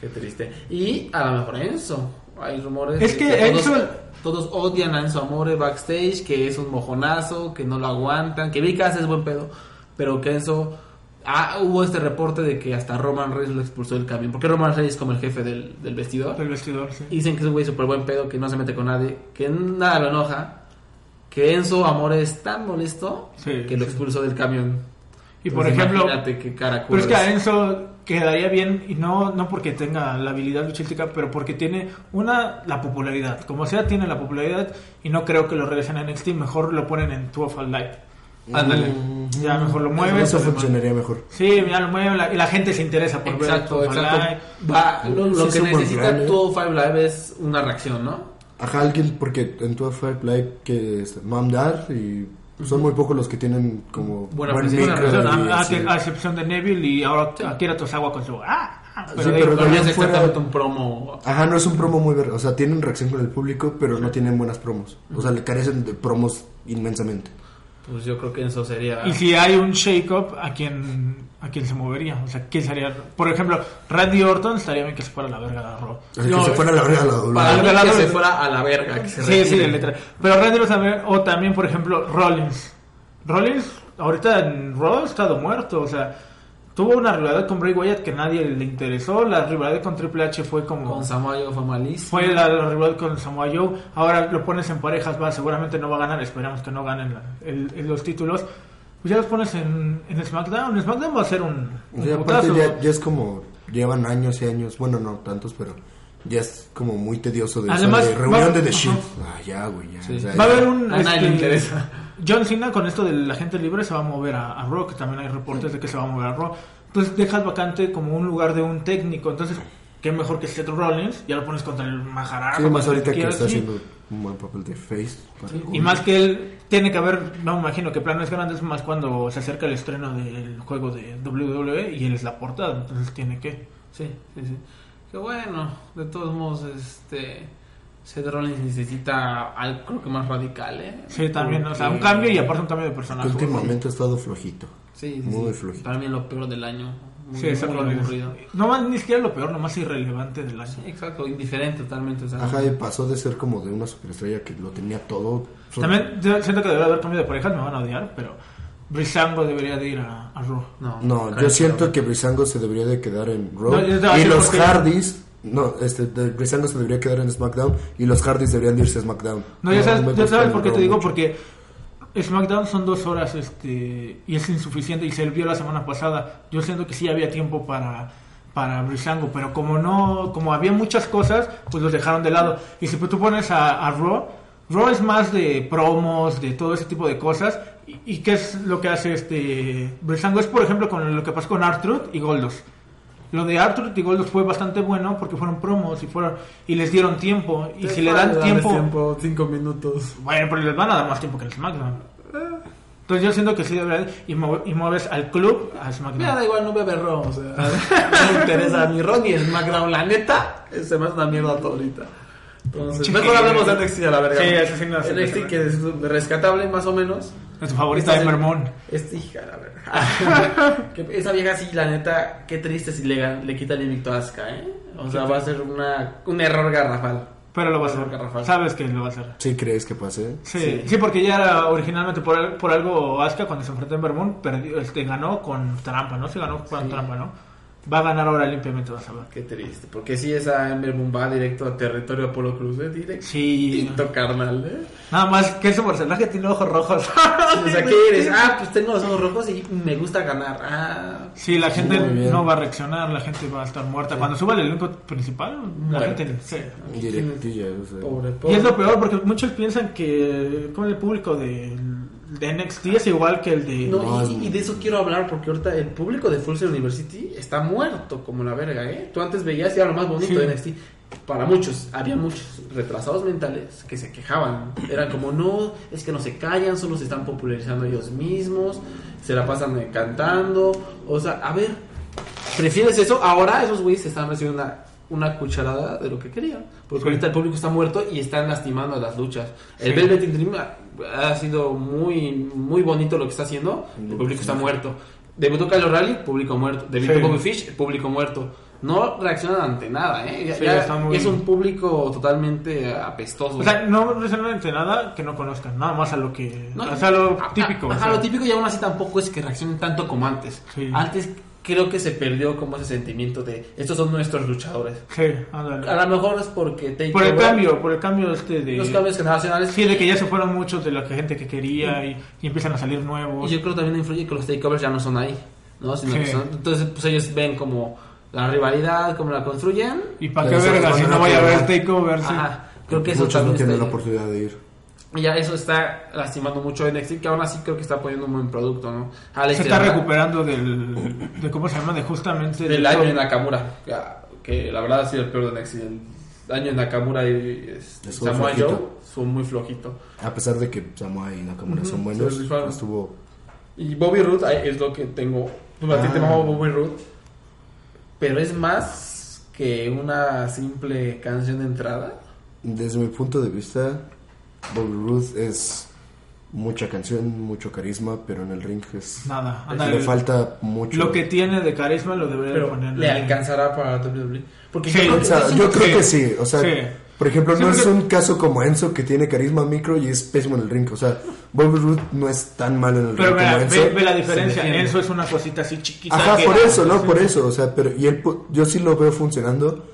Qué triste. Y a lo mejor Enzo. Hay rumores Es que todos, Enzo- todos odian a Enzo Amore backstage, que es un mojonazo, que no lo aguantan, que Vicas es buen pedo, pero que Enzo... Ah, hubo este reporte de que hasta Roman Reigns lo expulsó del camión, porque Roman Reigns es como el jefe del, del vestidor. Del vestidor, sí. Y dicen que es un güey súper buen pedo, que no se mete con nadie, que nada lo enoja, que Enzo Amore es tan molesto Sí, que lo sí. expulsó del camión. Y por ejemplo, Imagínate qué cara pero es que a Enzo quedaría bien, y no, no porque tenga la habilidad luchística, pero porque tiene una, la popularidad. Como sea, tiene la popularidad y no creo que lo regresen a NXT, mejor lo ponen en 12 of Light. Ándale. Mm, Ya mejor lo mueves. Eso le funcionaría mejor. Sí, ya lo mueven la- y la gente se interesa por Exacto, ver 12 of exacto. Light. Va, lo, lo Sí, que necesita plan, ¿eh? todo Five Live es una reacción, ¿no? Ajá, alguien, porque en tu Five Live que es Mom Dad y son muy pocos los que tienen como Buena buen micro y razón, a, a- así. a excepción de Neville y ahora Akira Tosawa con su... Ah, ah, Sí, de pero también Pero es fuera- un promo. Ajá, no es un promo muy ver, o sea, tienen reacción con el público, pero no tienen buenas promos. O sea, le carecen de promos inmensamente. Pues yo creo que eso sería. Y si hay un shake-up, ¿a quién, ¿a quién se movería? O sea, ¿quién sería? Por ejemplo, Randy Orton estaría bien que se fuera a la verga de Raw. No, que se fuera a la verga la doble. Para mí que se fuera a la verga. Que se Sí, sí, de letra. Pero Randy Orton también, o también, por ejemplo, Rollins. Rollins, ahorita en Raw ha estado muerto, o sea, tuvo una rivalidad con Bray Wyatt que nadie le interesó. La rivalidad con Triple H fue como. Con Samayo fue malísimo. Fue la, la rivalidad con Samoa Joe. Ahora lo pones en parejas, va, seguramente no va a ganar. Esperamos que no ganen la- el- el- los títulos. Pues ya los pones en, en SmackDown. SmackDown va a ser un, un Y aparte ya, ya es como, llevan años y años, bueno, no tantos, pero ya es como muy tedioso de, Además, de reunión va- de The. Shield. Ah, ya, güey, ya. Sí. o sea, Va a ya. haber un. A nadie le este, interesa. John Cena con esto de la gente libre se va a mover a, a Raw, que también hay reportes de que se va a mover a Raw. Entonces dejas vacante como un lugar de un técnico. Entonces, qué mejor que Seth Rollins, ya lo pones contra el Maharaja. Sí, más ahorita que quieras, está sí. haciendo un buen papel de face. para- Y más que él tiene que haber, no me imagino que planes grandes, más cuando se acerca el estreno del juego de WWE y él es la portada, entonces tiene que. Sí, sí, sí. Que bueno, de todos modos, este. Seth Rollins necesita algo, creo que más radical, ¿eh? Sí, también, o sea, un cambio y aparte un cambio de personaje. Últimamente ha estado flojito. Sí, sí, Muy sí. flojito. Para mí lo peor del año. Muy, Sí, Rollins. aburrido. No más, ni siquiera lo peor, nomás irrelevante del año. Sí, exacto, indiferente totalmente. O sea, Ajá, y pasó de ser como de una superestrella que lo tenía todo. También siento que debería haber cambio de parejas, me van a odiar, pero Brisango debería de ir a, a Raw. no, No, yo siento que Brisango se debería de quedar en Raw. No, y los. Hardys... No, este, de- Brisango se debería quedar en SmackDown y los Hardys deberían de irse a SmackDown. No, ya sabes, ya sabes por qué te digo, mucho. porque SmackDown son dos horas este y es insuficiente y se vio la semana pasada. Yo siento que sí había tiempo para para Brisango, pero como no, como había muchas cosas, pues los dejaron de lado. Y si tú pones a, a Raw, Raw es más de promos, de todo ese tipo de cosas. ¿Y, y qué es lo que hace este Brisango? Es por ejemplo con lo que pasó con Artruth y Goldos. Lo de Arthur y Goldos fue bastante bueno porque fueron promos y fueron y les dieron tiempo y si le dan tiempo, cinco minutos. bueno, pero les van a dar más tiempo que el SmackDown. Entonces yo siento que sí y, mue- y mueves al club a Mira, SmackDown. da igual, no o sea, no me interesa ni Raw ni SmackDown, la neta, se me hace una mierda todo ahorita. Entonces, mejor hablemos de NXT a la verga. Sí, eso sí NXT que es rescatable más o menos. Es tu favorita de Esta- Mermón. Esta hija, la verga. Esa vieja sí, la neta, qué triste si le, le quita el invicto a Asuka, ¿eh? O sea, va a ser una, un error garrafal. Pero lo va a hacer. Garrafal. Sabes que lo va a hacer. ¿Sí crees que pase? Sí, Sí. sí, porque ya era originalmente por, por algo Asuka cuando se enfrentó en Vermont, perdió, este, ganó con trampa, ¿no? Se ganó con Sí. trampa, ¿no? Va a ganar ahora limpiamente, vas a ver. Qué triste, porque si esa Ember Moon va directo a territorio Apolo Cruz, ¿eh? Directo, Sí. carnal, ¿eh? Nada más que ese personaje tiene ojos rojos. O sea, ¿qué eres? Ah, pues tengo los ojos rojos y me gusta ganar. Ah, Sí, la gente no va a reaccionar, la gente va a estar muerta. Cuando suba el elenco principal, la Muerte. gente... Sí. Directilla, o sea. pobre, Y pobre. es lo peor porque muchos piensan que como el público de, de NXT es igual que el de... No, No, y, y de eso quiero hablar porque ahorita el público de Full Sail University está muerto como la verga, ¿eh? Tú antes veías y era lo más bonito Sí. de NXT. Para muchos, había muchos retrasados mentales que se quejaban. Eran como, no, es que no se callan, solo se están popularizando ellos mismos, se la pasan cantando. O sea, a ver, ¿prefieres eso? Ahora esos güeyes están recibiendo una, una cucharada de lo que querían. Porque Sí. ahorita el público está muerto y están lastimando las luchas. El Sí. Velvet Dream ha sido muy, muy bonito lo que está haciendo. El público está muerto. Debutó Kyle O'Reilly, público muerto. Debutó. Bobby Fish, público muerto. No reaccionan ante nada, ¿eh? Ya- ya muy- Es un público totalmente apestoso. O sea, no reaccionan ante nada que no conozcan, nada más a lo que... No, o sea, lo a- típico. a- o sea. lo típico y aún así tampoco es que reaccionen tanto como antes. Antes creo que se perdió como ese sentimiento de estos son nuestros luchadores. Sí, ándale. A lo mejor es porque Por el cambio, por el cambio este de... los cambios generacionales. Sí, de que ya se fueron muchos de la que- gente que quería y, y empiezan a salir nuevos. Y yo creo también influye que los takeovers ya no son ahí, ¿no? Sino que Sí. son- entonces, pues ellos ven como la rivalidad, cómo la construyen. ¿Y para qué verga si no voy a no ver te- Takeover? sí. Ajá, creo que eso Muchos no también tienen la oportunidad de ir. Y ya eso está lastimando mucho a NXT, que aún así creo que está poniendo un buen producto, ¿no? Alex Se está recuperando del... De, ¿Cómo se llama? De justamente... del de- año de Nakamura, que, que la verdad ha sido el peor de NXT. El año de Nakamura y este, Samoa. Joe fue muy flojito. A pesar de que Samoa y Nakamura son buenos, estuvo... Y Bobby Roode es lo que tengo. A ti te Ah. Bobby Roode. Pero es más que una simple canción de entrada. Desde mi punto de vista, Bobby Ruth es mucha canción, mucho carisma, pero en el ring es... Nada, Le falta mucho. Lo que tiene de carisma lo debería de Pero poner. en le el ring. alcanzará para WWE. Porque Sí, yo creo que, yo creo sí. que sí, o sea, Sí. por ejemplo, Sí, no es un caso como Enzo que tiene carisma micro y es pésimo en el ring, o sea, Bobby Roode no es tan malo en el Pero ring mira, como Enzo. ve, ve la diferencia. Enzo es una cosita así chiquita. Ajá, que- por eso, ¿no? Sí. Por eso, o sea, pero y él, pu- yo sí lo veo funcionando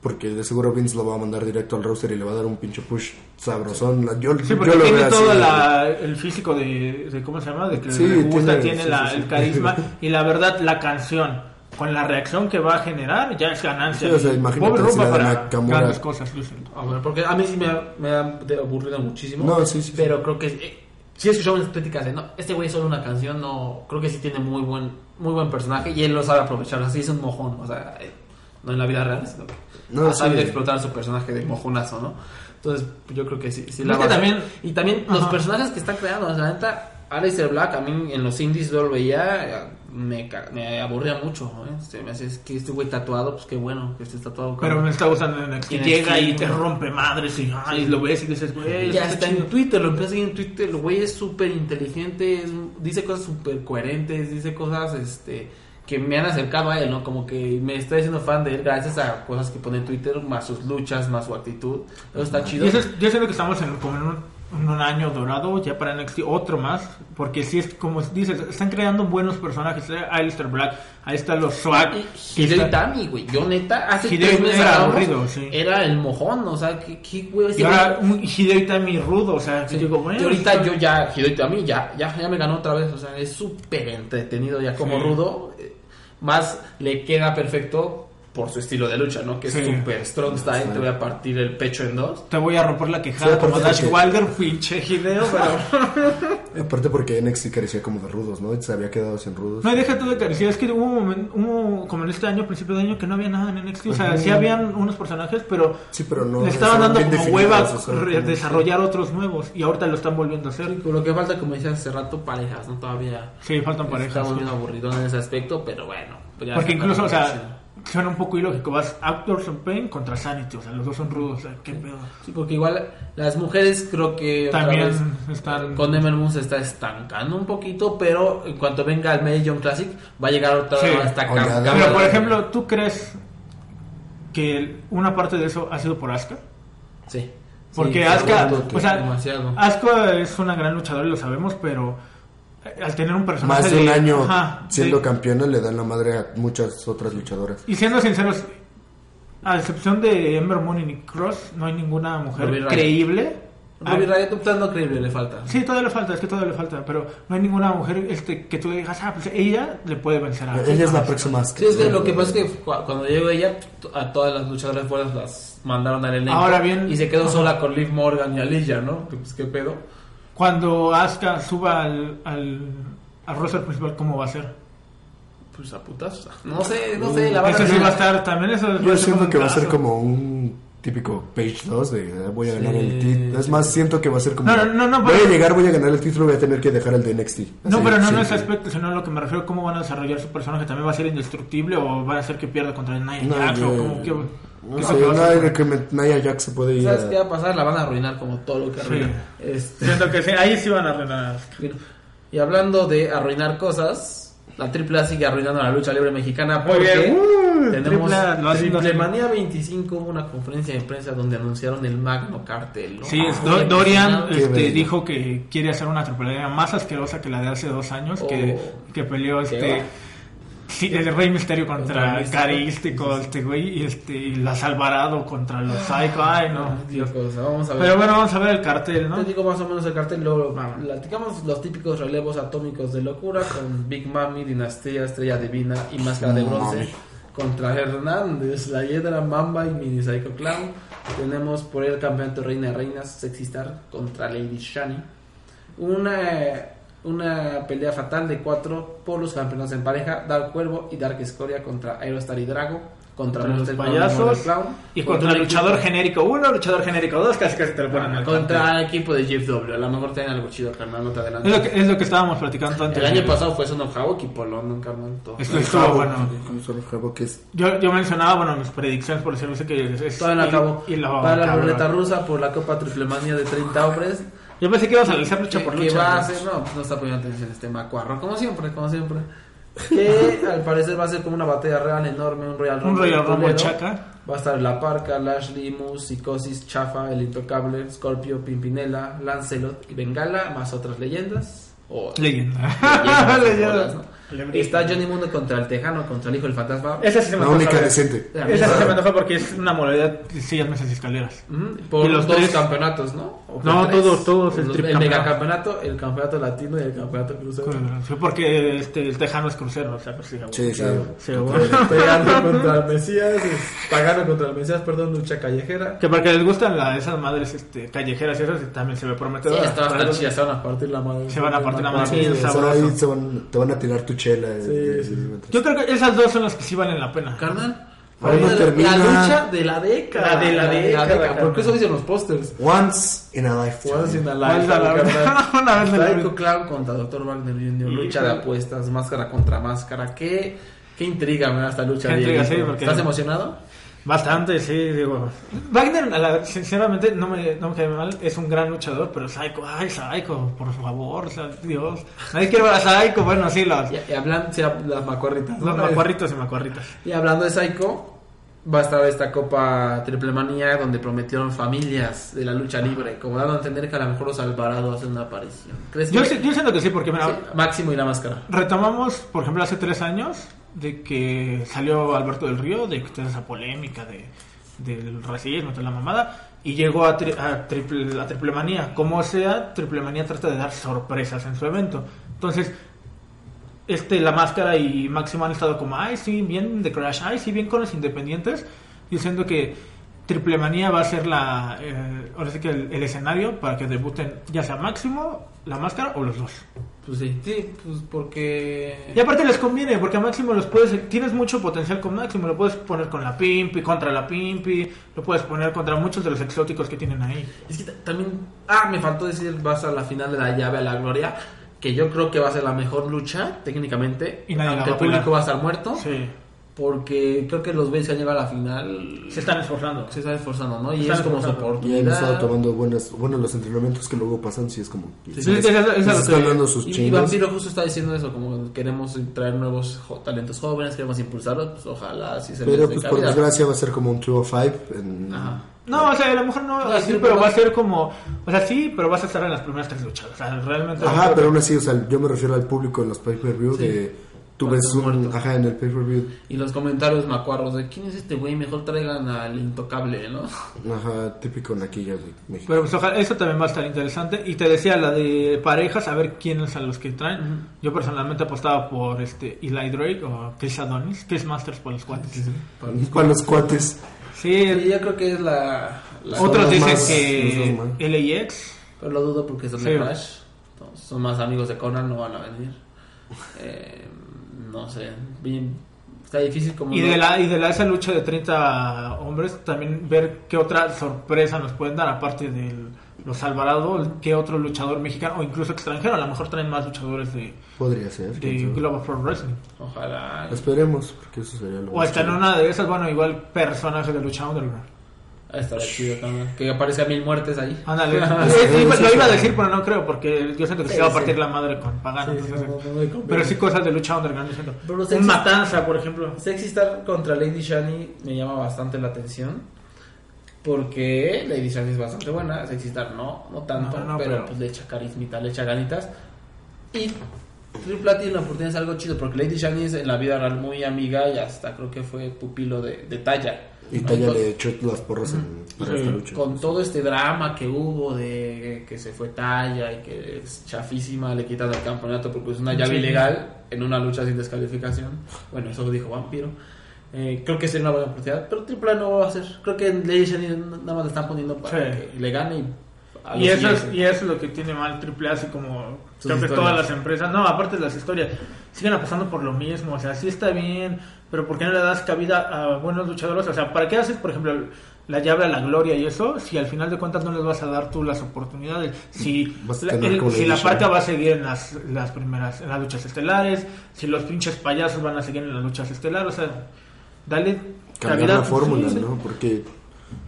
porque de seguro Vince lo va a mandar directo al roster y le va a dar un pinche push sabrosón. La- Yo, Sí, yo porque lo tiene veo todo así. la- el físico de, de- ¿Cómo se llama? De que Sí, le gusta, tiene- tiene, sí, la- el carisma. y la verdad, la canción, con la reacción que va a generar, ya es ganancia. Sí, o sea, imagínate si para grandes cosas, yo siento. Ah, bueno, porque a mí sí me ha, me ha aburrido muchísimo. No, sí, sí, sí. Pero creo que eh, sí he escuchado unas críticas de no, este güey es solo una canción, no, creo que sí tiene muy buen, muy buen personaje y él lo sabe aprovechar, así es un mojón, o sea, eh, no en la vida real, sino que No, ha sí. sabido explotar su personaje de mojonazo, ¿no? Entonces, yo creo que sí, que también- y también los personajes que están creando, o sea, la neta, Aleister Black, a mí en los indies yo lo veía, me, me aburría mucho. ¿eh? Se me hace es que este güey tatuado, pues qué bueno que esté tatuado. Pero me está gustando en NXT. En Llega y te rompe madres y ay, lo ves y dices, güey, ya está chido. en Twitter, lo empiezas a seguir en Twitter. El güey es súper inteligente, dice cosas súper coherentes, dice cosas este que me han acercado a él, ¿no? Como que me estoy haciendo fan de él gracias a cosas que pone en Twitter, más sus luchas, más su actitud. Eso está chido. Y eso es- yo siento que estamos en, como en un, año dorado ya para NXT, otro más, porque si es como dices, están creando buenos personajes. eh, Aleister Black, ahí están los swag. Hideo está- Itami, güey. Yo neta, hace Hideo tres meses era aburrido, sí. Era el mojón, o sea, que güey. Y ahora un Hideo Itami rudo, o sea, que digo, bueno, y ahorita está- yo ya, Hideo Itami ya, ya, ya me ganó otra vez, o sea, es súper entretenido ya como Sí. rudo. Más le queda perfecto por su estilo de lucha, ¿no? Que es súper strong style, te voy a partir el pecho en dos. Te voy a romper la quejada Sí, como Dash porque- Wilder, pinche Hideo, pero... Aparte porque NXT carecía como de rudos, ¿no? Se había quedado sin rudos. No, y deja todo de carecer. Es que hubo un momento, hubo como en este año, principio de año, que no había nada en NXT. O sea, sí habían unos personajes, pero Sí, pero no. le estaban dando como definidos, hueva o sea, re- como- desarrollar otros nuevos. Y ahorita lo están volviendo a hacer. Con lo que falta, como decías hace rato, parejas, ¿no? Todavía Sí, faltan parejas. estamos sí. viendo aburridón en ese aspecto, pero bueno. pues ya Porque incluso, o sea, suena un poco ilógico. Vas Actors on Pain contra Sanity. O sea, los dos son rudos. O sea, qué pedo. Sí, porque igual las mujeres creo que También vez están. con Moon se está estancando un poquito, pero en cuanto venga el Young Classic va a llegar otra Sí. vez hasta acá. Pero, por ejemplo, ¿tú crees que una parte de eso ha sido por Asuka? Sí. Porque Sí, Asuka, o sea, demasiado. Asuka es una gran luchadora y lo sabemos, pero al tener un personaje Más de un año Ajá, siendo sí. campeona le dan la madre a muchas otras luchadoras. Y siendo sinceros, a excepción de Ember Moon y Nick Cross, no hay ninguna mujer Ruby creíble. Ruby Ah, Riott pues, no creíble le falta. Sí, todavía le falta, es que todavía le falta, pero no hay ninguna mujer este, que tú digas, ah, pues ella le puede vencer a Ella es la próxima. Sí, es que lo que pasa es que cu- cuando llegó ella, a todas las luchadoras fueras las mandaron al elenco. Ahora bien- Y se quedó Ajá. sola con Liv Morgan y Alicia, ¿no? Que, Pues qué pedo. Cuando Asuka suba al, al, al roster principal, ¿cómo va a ser? Pues a putas. No sé, no sé, la Eso verdad. sí va a estar, también eso va Yo a siento que va a ser como un típico Page 2 de eh, voy a ganar Sí, el título. Es más, siento que va a ser como. No, no, no, voy pero- a llegar, voy a ganar el título, voy a tener que dejar el de NXT. No, pero no sí, en ese aspecto, sino en lo que me refiero, cómo van a desarrollar su personaje. ¿También va a ser indestructible o van a hacer que pierda contra el Nia No, Jax? yo- o que- No sé, lo que que me- Nia Jax se puede ir. ¿Sabes a- qué va a pasar? La van a arruinar como todo lo que Sí. arruina. Este, Siento que sí, ahí sí van a arruinar. Y hablando de arruinar cosas, la AAA sigue arruinando la lucha libre mexicana Muy porque bien. Uh, tenemos AAA hacen. Triplemanía 25, hubo una conferencia de prensa donde anunciaron el Magno Cartel. ¿no? Sí, es- Do- Dorian este, dijo que quiere hacer una triple más asquerosa que la de hace dos años, que, Oh. que peleó ¿Qué este... va? Sí, el Rey Misterio Contra. Carístico, este güey, y este, y las Alvarado contra los Psycho, ay no, Dios. Cosa, vamos a ver. Pero bueno, vamos a ver el cartel, ¿no? Te digo más o menos el cartel, luego platicamos los típicos relevos atómicos de locura con Big Mami, Dinastía, Estrella Divina y Máscara de Bronce Mami. contra Hernández, la Hiedra Mamba y Mini Psycho Clown. Tenemos por ahí el campeonato Reina de Reinas, Sexy Star contra Lady Shani. Una, una pelea fatal de cuatro por los campeonatos en pareja, Dark Cuervo y Dark Escoria contra Aerostar y Drago. Contra, Contra los payasos Clown. Y contra el luchador equipo- genérico 1, luchador genérico 2, casi casi te lo ponen cartel. contra el equipo de Jeff W. A lo mejor tienen algo chido, carnal, no te Es adelantes. lo que, es lo que estábamos platicando antes. El año pasado fue Son of Havoc y carnal. todo. Esto estuvo bueno. Es Yo, yo mencionaba, bueno, mis predicciones, por decirlo así, que es... es- Todavía no y- acabó. y lo Para la ruleta rusa por la Copa Triplemanía de 30 hombres. Yo pensé que ibas a analizar lucha que, por que lucha. va a ser, no, pues no está poniendo atención este macuarro, como siempre, como siempre. Que al parecer va a ser como una batalla real enorme, un Royal Un Royal Rumble chaca. Va a estar La Parca, Lashley, Moose, Psicosis, Chafa, El Intocable, Scorpio, Pimpinela, Lancelot y Bengala, más otras leyendas. O Leyenda. leyendas, Leyenda. Está Johnny Mundo contra el Tejano, contra el hijo del fantasma. Esa sí se me la única decente. Esa sí se me antoja porque es una modalidad de sillas, mesas y escaleras. Por Y los dos tres- campeonatos, ¿no? ¿O No, tres? todos, todos, el El megacampeonato, el campeonato latino y el campeonato crucero. Sí, porque este, el tejano es crucero, o sea, pues sí, Sí, sí. Claro. Sí. Pegando contra el Mesías, es- pagando contra el Mesías, perdón, lucha callejera. Que para que les gustan la- esas madres este, callejeras y esas también se ve Sí, prometedor. esta va a estar chida, se van a partir la madre. Se van a partir la madre. Sí, Sí, sabroso. ahí se van- te van a tirar tu chela. Sí, sí. Yo creo que esas dos son las que sí valen la pena. Carnal, no la, termina. la lucha de la década. La de la década, Porque cabrón. eso dicen los pósters. Once in a lifetime. Once in a lifetime, lifetime. carnal. Una vez en la Psycho. Clown contra Dr. Wagner Jr. Lucha de apuestas, máscara contra máscara. Qué, qué intriga me da esta lucha. Qué intriga, sí, porque- ¿Estás emocionado? Bastante, sí, digo. Wagner, a la- sinceramente, no me, no me cae mal. Es un gran luchador, pero Psycho, ay, Psycho, por favor, o sea, Dios. Nadie quiere ver a Psycho. Bueno, sí, los, Y, y hablan, sí, las macuarritas. ¿no? los macuarritos y macuarritas. Y hablando de Psycho, va a estar esta Copa Triple Manía donde prometieron familias de la lucha libre, como dando a entender que a lo mejor los Alvarado hacen una aparición. ¿Crees Yo, que- sí- yo siento que sí, porque mira, Sí, Máximo y la máscara. retomamos, por ejemplo, hace tres años, de que salió Alberto del Río, de que toda esa polémica de, del racismo, toda la mamada, y llegó a, tri- triple, a Triple Manía. Como sea, Triple Manía trata de dar sorpresas en su evento. Entonces, este, la máscara y Máximo han estado como, ay, sí, bien de Crash, ay, sí, bien con los independientes, diciendo que Triple Manía va a ser la, eh, ahora sí que el, el escenario para que debuten ya sea Máximo, la máscara o los dos. Pues sí, sí, pues porque... Y aparte les conviene, porque a Máximo los puedes, tienes mucho potencial con Máximo, lo puedes poner con la Pimpi, contra la Pimpi, lo puedes poner contra muchos de los exóticos que tienen ahí. Es que ta- también... Ah, me faltó decir, vas a la final de la llave a la gloria, que yo creo que va a ser la mejor lucha, técnicamente. Y nadie la el público va a estar muerto, Sí, porque creo que los Bays que han llegado a la final... se están esforzando. Se está esforzando, ¿no? Y Están es como su esforzando. Y han estado oportunidad. tomando buenas, bueno, los entrenamientos que luego pasan, sí es como. Sí, se sí, es lo están que- dando sus Y. Vampiro justo está diciendo eso, como queremos traer nuevos jo- talentos jóvenes, queremos impulsarlos, pues ojalá así se Pero pues por desgracia va a ser como un 205 en... Ajá. No, o sea, a lo mejor no, así, sí, pero pero- va a ser como, o sea, sí, pero vas a estar en las primeras tres luchas. O sea, realmente. Ajá, pero aún así, o sea, yo me refiero al público en los pay-per-view Sí. de... Tú ves un... Ajá, en el pay-per-view. Y los comentarios macuarros de quién es este güey, mejor traigan al intocable, ¿no? Ajá, típico naquilla de México. Pero pues ojalá, eso también va a estar interesante. Y te decía la de parejas, a ver quiénes son los que traen. Yo personalmente apostaba por este Eli Drake o Chris Adonis, Chris Masters por los cuates. Para los cuates. Sí, yo creo que es la... la- otros dicen más- que. LAX. Pero lo dudo porque son Sí. de Crash. Entonces, son más amigos de Conan, no van a venir. Eh, no sé, bien, está difícil como... Y no- de, la, y de la, esa lucha de 30 hombres, también ver qué otra sorpresa nos pueden dar, aparte de los Alvarado, qué otro luchador mexicano o incluso extranjero. A lo mejor traen más luchadores de, Podría ser. de. Global Pro Wrestling. Ojalá... Esperemos, porque eso sería lo O hasta en una de esas, bueno, igual personajes de lucha underground. Ah, estaría chido también. Que aparezca mil muertes ahí. Ándale, lo iba a decir, pero no creo, porque yo siento que se va a partir la madre con Pagano. Sí, entonces, no, no, no me conviene. pero sí cosas de lucha underground, yo siento. Un sexy- Matanza, por ejemplo. Sexy Star contra Lady Shani me llama bastante la atención. Porque Lady Shani es bastante buena, Sexy Star no, no tanto, No, no, pero, pero- pues le echa carismita, le echa ganitas. Y Triple A tiene la oportunidad de hacer algo chido, porque Lady Shani es en la vida real muy amiga y hasta creo que fue pupilo de, de Talla. Y Taya Con- le echó las porras en, para Sí, esta lucha. Con todo este drama que hubo de que se fue Talla y que es chafísima, le quitan el campeonato porque es una llave Sí. ilegal en una lucha sin descalificación. Bueno, eso lo dijo Vampiro. Eh, creo que sería una buena oportunidad, pero Triple A no lo va a hacer. Creo que Shani nada más le están poniendo para Sí. que le gane y, Y eso, es, y eso es lo que tiene mal AAA, así como creo que todas las empresas. No, aparte de las historias, siguen apostando por lo mismo. O sea, sí está bien, pero ¿por qué no le das cabida a buenos luchadores? O sea, ¿para qué haces, por ejemplo, la llave a la gloria y eso? Si al final de cuentas no les vas a dar tú las oportunidades. Si, la, el- si la parca va a seguir en las, las primeras, en las luchas estelares, si los pinches payasos van a seguir en las luchas estelares, o sea, dale Cambiar cabida. la fórmula, sí. ¿no? Porque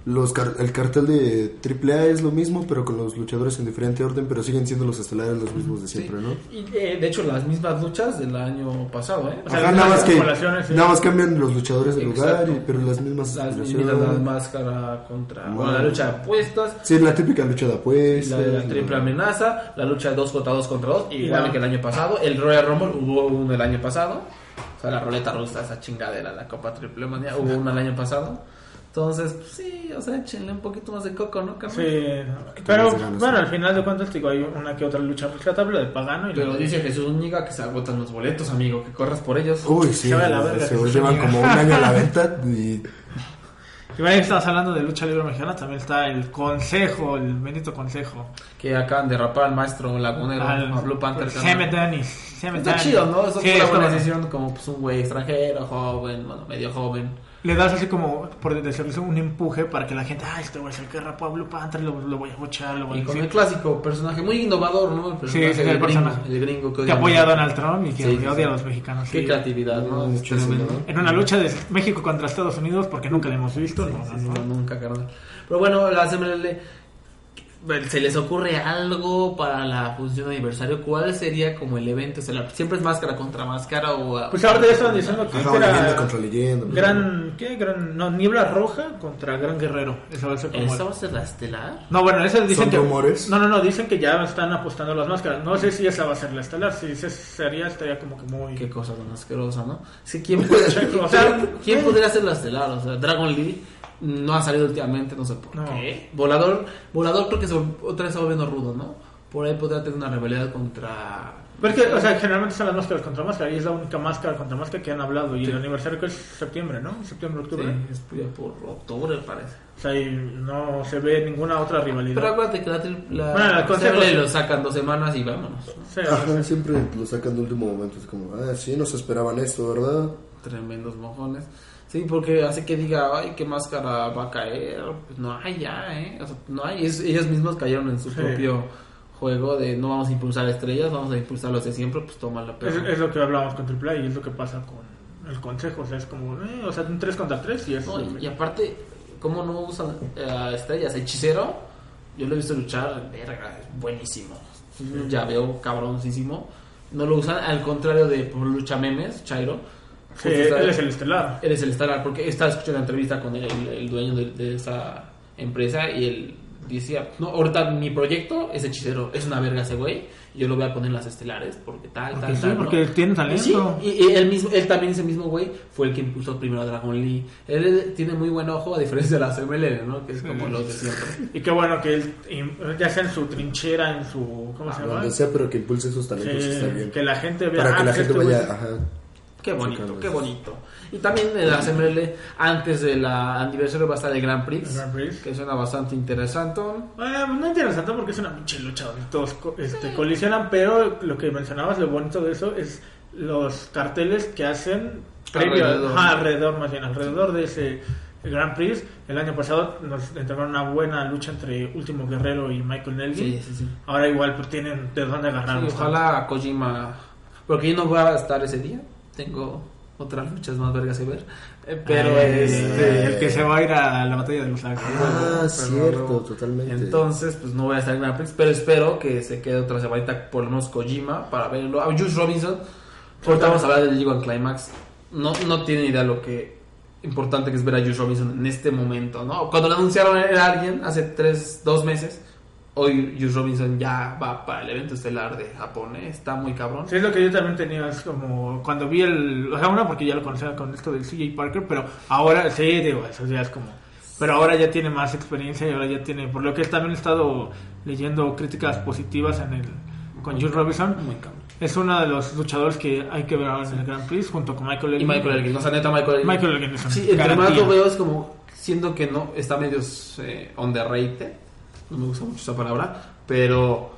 los car- el cartel de AAA es lo mismo, pero con los luchadores en diferente orden, pero siguen siendo los estelares los mismos de siempre, ¿no? Y eh, de hecho, las mismas luchas del año pasado, ¿eh? O sea, Ajá, las nada más que sí. nada más cambian los luchadores de lugar, y- pero las mismas Las mismas la máscara contra Wow. bueno, la lucha de apuestas, Sí, la típica lucha de apuestas. la de la triple amenaza, la lucha de 2 contra 2 contra 2, igual Ya. que el año pasado. El Royal Rumble hubo uno el año pasado. O sea, la roleta rusa, esa chingadera, la Copa Triple Manía, hubo uno el año pasado. Entonces, pues, sí, o sea, échenle un poquito más de coco, ¿no? Sí, pero bueno, al final de cuentas, digo, hay una que otra lucha rescatable de Pagano y Pero la- dice Jesús Úñiga que se agotan los boletos, amigo, que corras por ellos. Uy, sí, Se va a la verga, se que se llevan como un año a la venta y Y bueno, estamos hablando de lucha libre mexicana, también está el consejo, el bendito consejo. Que acaban de rapar al maestro lagunero, Al- a Blue Panther. pues, Dennis. Sami Está chido, ¿no? Eso Sí, fue es una buena como- decisión como pues, un güey extranjero, joven, bueno, medio joven. Le das así como, por decirlo, un empuje para que la gente, ah, este güey es el que Blue Panther, lo, lo voy a lo voy Y a con el clásico personaje muy innovador, ¿no? El Sí, personaje sí, el del gringo, personaje. el gringo que apoya a. Donald Trump y que Sí, odia sí. a los mexicanos. Qué sí. creatividad, ¿no? Es Muchísimo, tremendo. ¿no? En una lucha de México contra Estados Unidos, porque nunca la hemos visto. no, no, no. No, nunca, carnal. Pero bueno, la CMLL, ¿se les ocurre algo para la función de aniversario? ¿Cuál sería como el evento? O sea, la- ¿Siempre es máscara contra máscara o...? Pues ahora ya estaban diciendo que este leyenda era contra leyenda. pues, Gran, ¿qué? Gran, no, Niebla Roja contra Gran Guerrero. Esa va a ser como... ¿Esa va a ser la estelar? No, bueno, esa dicen ¿Son que... rumores? No, no, no, dicen que ya están apostando las máscaras. No sé si esa va a ser la estelar. Si esa sería, estaría como que muy... Qué cosa tan asquerosa, ¿no? Sí, ¿quién, puede, O sea, ¿quién, quién podría ser la estelar? O sea, Dragon Lee no ha salido últimamente, no sé por No. qué. Volador, Volador creo que se, otra vez está volviendo rudo, ¿no? Por ahí podría tener una rivalidad contra... Pero es que, o sea, generalmente son las máscaras contra máscara y es la única máscara contra máscara que han hablado. Y el aniversario que es septiembre, ¿no? Septiembre, Sí, octubre. es ya por octubre, parece. O sea, y no se ve ninguna otra rivalidad. Pero acuérdate que la, la Bueno, el consejo sí. lo sacan dos semanas y vámonos. Sí, Ajá, siempre lo sacan de último momento. Es como, ah, sí, no se esperaban esto, ¿verdad? Tremendos mojones. Sí, porque hace que diga, ay, qué máscara va a caer. Pues no hay ya, ¿eh? O sea, no hay. Es- ellos mismos cayeron en su Sí. propio juego de no vamos a impulsar estrellas, vamos a impulsar los de siempre, pues toma la es, perra. es lo que hablábamos con Triple A y es lo que pasa con el consejo. O sea, es como, eh, o sea, un 3 contra 3 y es. No, y, y aparte, ¿cómo no usan eh, estrellas? Hechicero, yo lo he visto luchar, verga, es buenísimo. Es un llaveo cabroncísimo. No lo usan, al contrario de por lucha memes, Chairo. Sí, él es el estelar. Eres el estelar, porque estaba escuchando una entrevista con el, el- el dueño de, de esa empresa y él decía, no, ahorita mi proyecto es hechicero, es una verga ese güey, yo lo voy a poner en las estelares, porque tal, Porque tal, sí, tal. ¿no?". porque tiene talento. Sí, y, y él, mismo, él también, ese mismo güey, fue el que impulsó primero a Dragon Lee. Él, él tiene muy buen ojo, a diferencia de la CMLL, ¿no? Que es como los de siempre. Y qué bueno que él, ya sea en su trinchera, en su. ¿Cómo se llama? Donde sea, pero que impulse sus talentos Sí, está bien. que la gente vea. Para que ah, la gente este güey- vaya, ajá. Qué bonito, qué bonito. Y también en la CMLL, antes del aniversario va a estar el Grand Prix, El Grand Prix. que suena bastante interesante. Eh, no interesante porque es una pinche lucha donde todos este, colisionan, pero lo que mencionabas, lo bonito de eso es los carteles que hacen previo, Alrededor. ajá, alrededor, más bien, alrededor de ese Grand Prix. El año pasado nos entregaron una buena lucha entre Último Guerrero y Michael Nelson. Sí, sí, sí. Ahora igual pues tienen de dónde agarrar. Sí, ojalá Kojima. Porque yo no voy a estar ese día. Tengo otras luchas más vergas que ver. Eh, Pero Ah, este. el que se va a ir a la batalla de los ángeles. Ah, cierto, totalmente. Entonces, pues no voy a estar en Grand Prix. Pero espero que se quede otra semanita, por lo menos Kojima, para verlo. A Juice Robinson. Ahorita vamos a hablar del G1 Climax. No, no tiene idea lo que importante que es ver a Juice Robinson en este momento, ¿no? Cuando lo anunciaron era alguien hace tres, dos meses. Hoy Juice Robinson ya va para el evento estelar de Japón, ¿eh? Está muy cabrón. Sí, es lo que yo también tenía, es como cuando vi el, o sea, uno porque ya lo conocía con esto del CJ Parker, pero ahora, sí, digo, eso ya es como, pero ahora ya tiene más experiencia y ahora ya tiene, por lo que también he estado leyendo críticas positivas en el, con Jules Robinson, Muy cabrón. es uno de los luchadores que hay que ver ahora en el Grand Prix junto con Michael Y Elgin. Michael Elgin, o sea, neta Michael Elgin. Michael Elgin es Sí, entre más lo veo es como siendo que no está medio eh, underrated. No me gusta mucho esa palabra, pero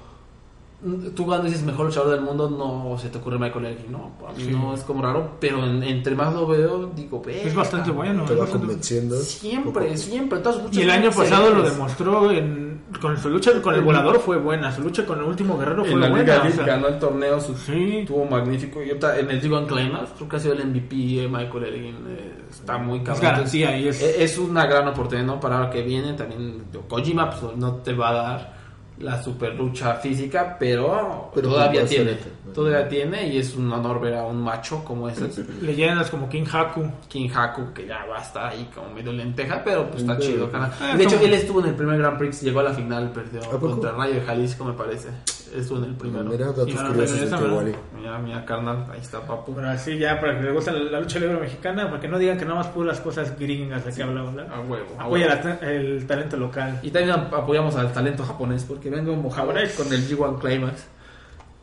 tú cuando dices mejor luchador del mundo no se te ocurre Michael Elgin, ¿no? A mí Sí. no es como raro, pero en- entre más lo veo digo, Es bastante bueno. Te es va convenciendo. Siempre, siempre, todas Y el año pasado lo demostró en, con su lucha con el volador fue buena, su lucha con el último guerrero fue En la buena. Liga o Elite sea, ganó el torneo, su- Sí. estuvo magnífico. Y ahorita en el G1 Climax, creo que ha sido el MVP eh, Michael Elgin. eh, está muy cabrón. garantía Entonces, y es- eh, es una gran oportunidad ¿no? para lo que viene. También Kojima pues, no te va a dar la super lucha física, pero, Pero todavía tiene. Todavía tiene y es un honor ver a un macho como ese. leyendas como King Haku. King Haku, que ya va a estar ahí como medio lenteja, pero pues está chido. Ah, de hecho, él estuvo en el primer Grand Prix, llegó a la final, perdió contra Rayo de Jalisco, me parece. Estuvo en el primero. Mira, datos Y curiosos de regresa, ¿verdad? Kawari. Mira, mira, carnal, ahí está papu. Pero así ya, para que les guste la, lucha libre mexicana, para que no digan que nada más puras cosas gringas de que hablamos. A huevo. a Apoya huevo. el talento local. Y también ap- apoyamos al talento japonés porque vengo mojado con el G1 Climax.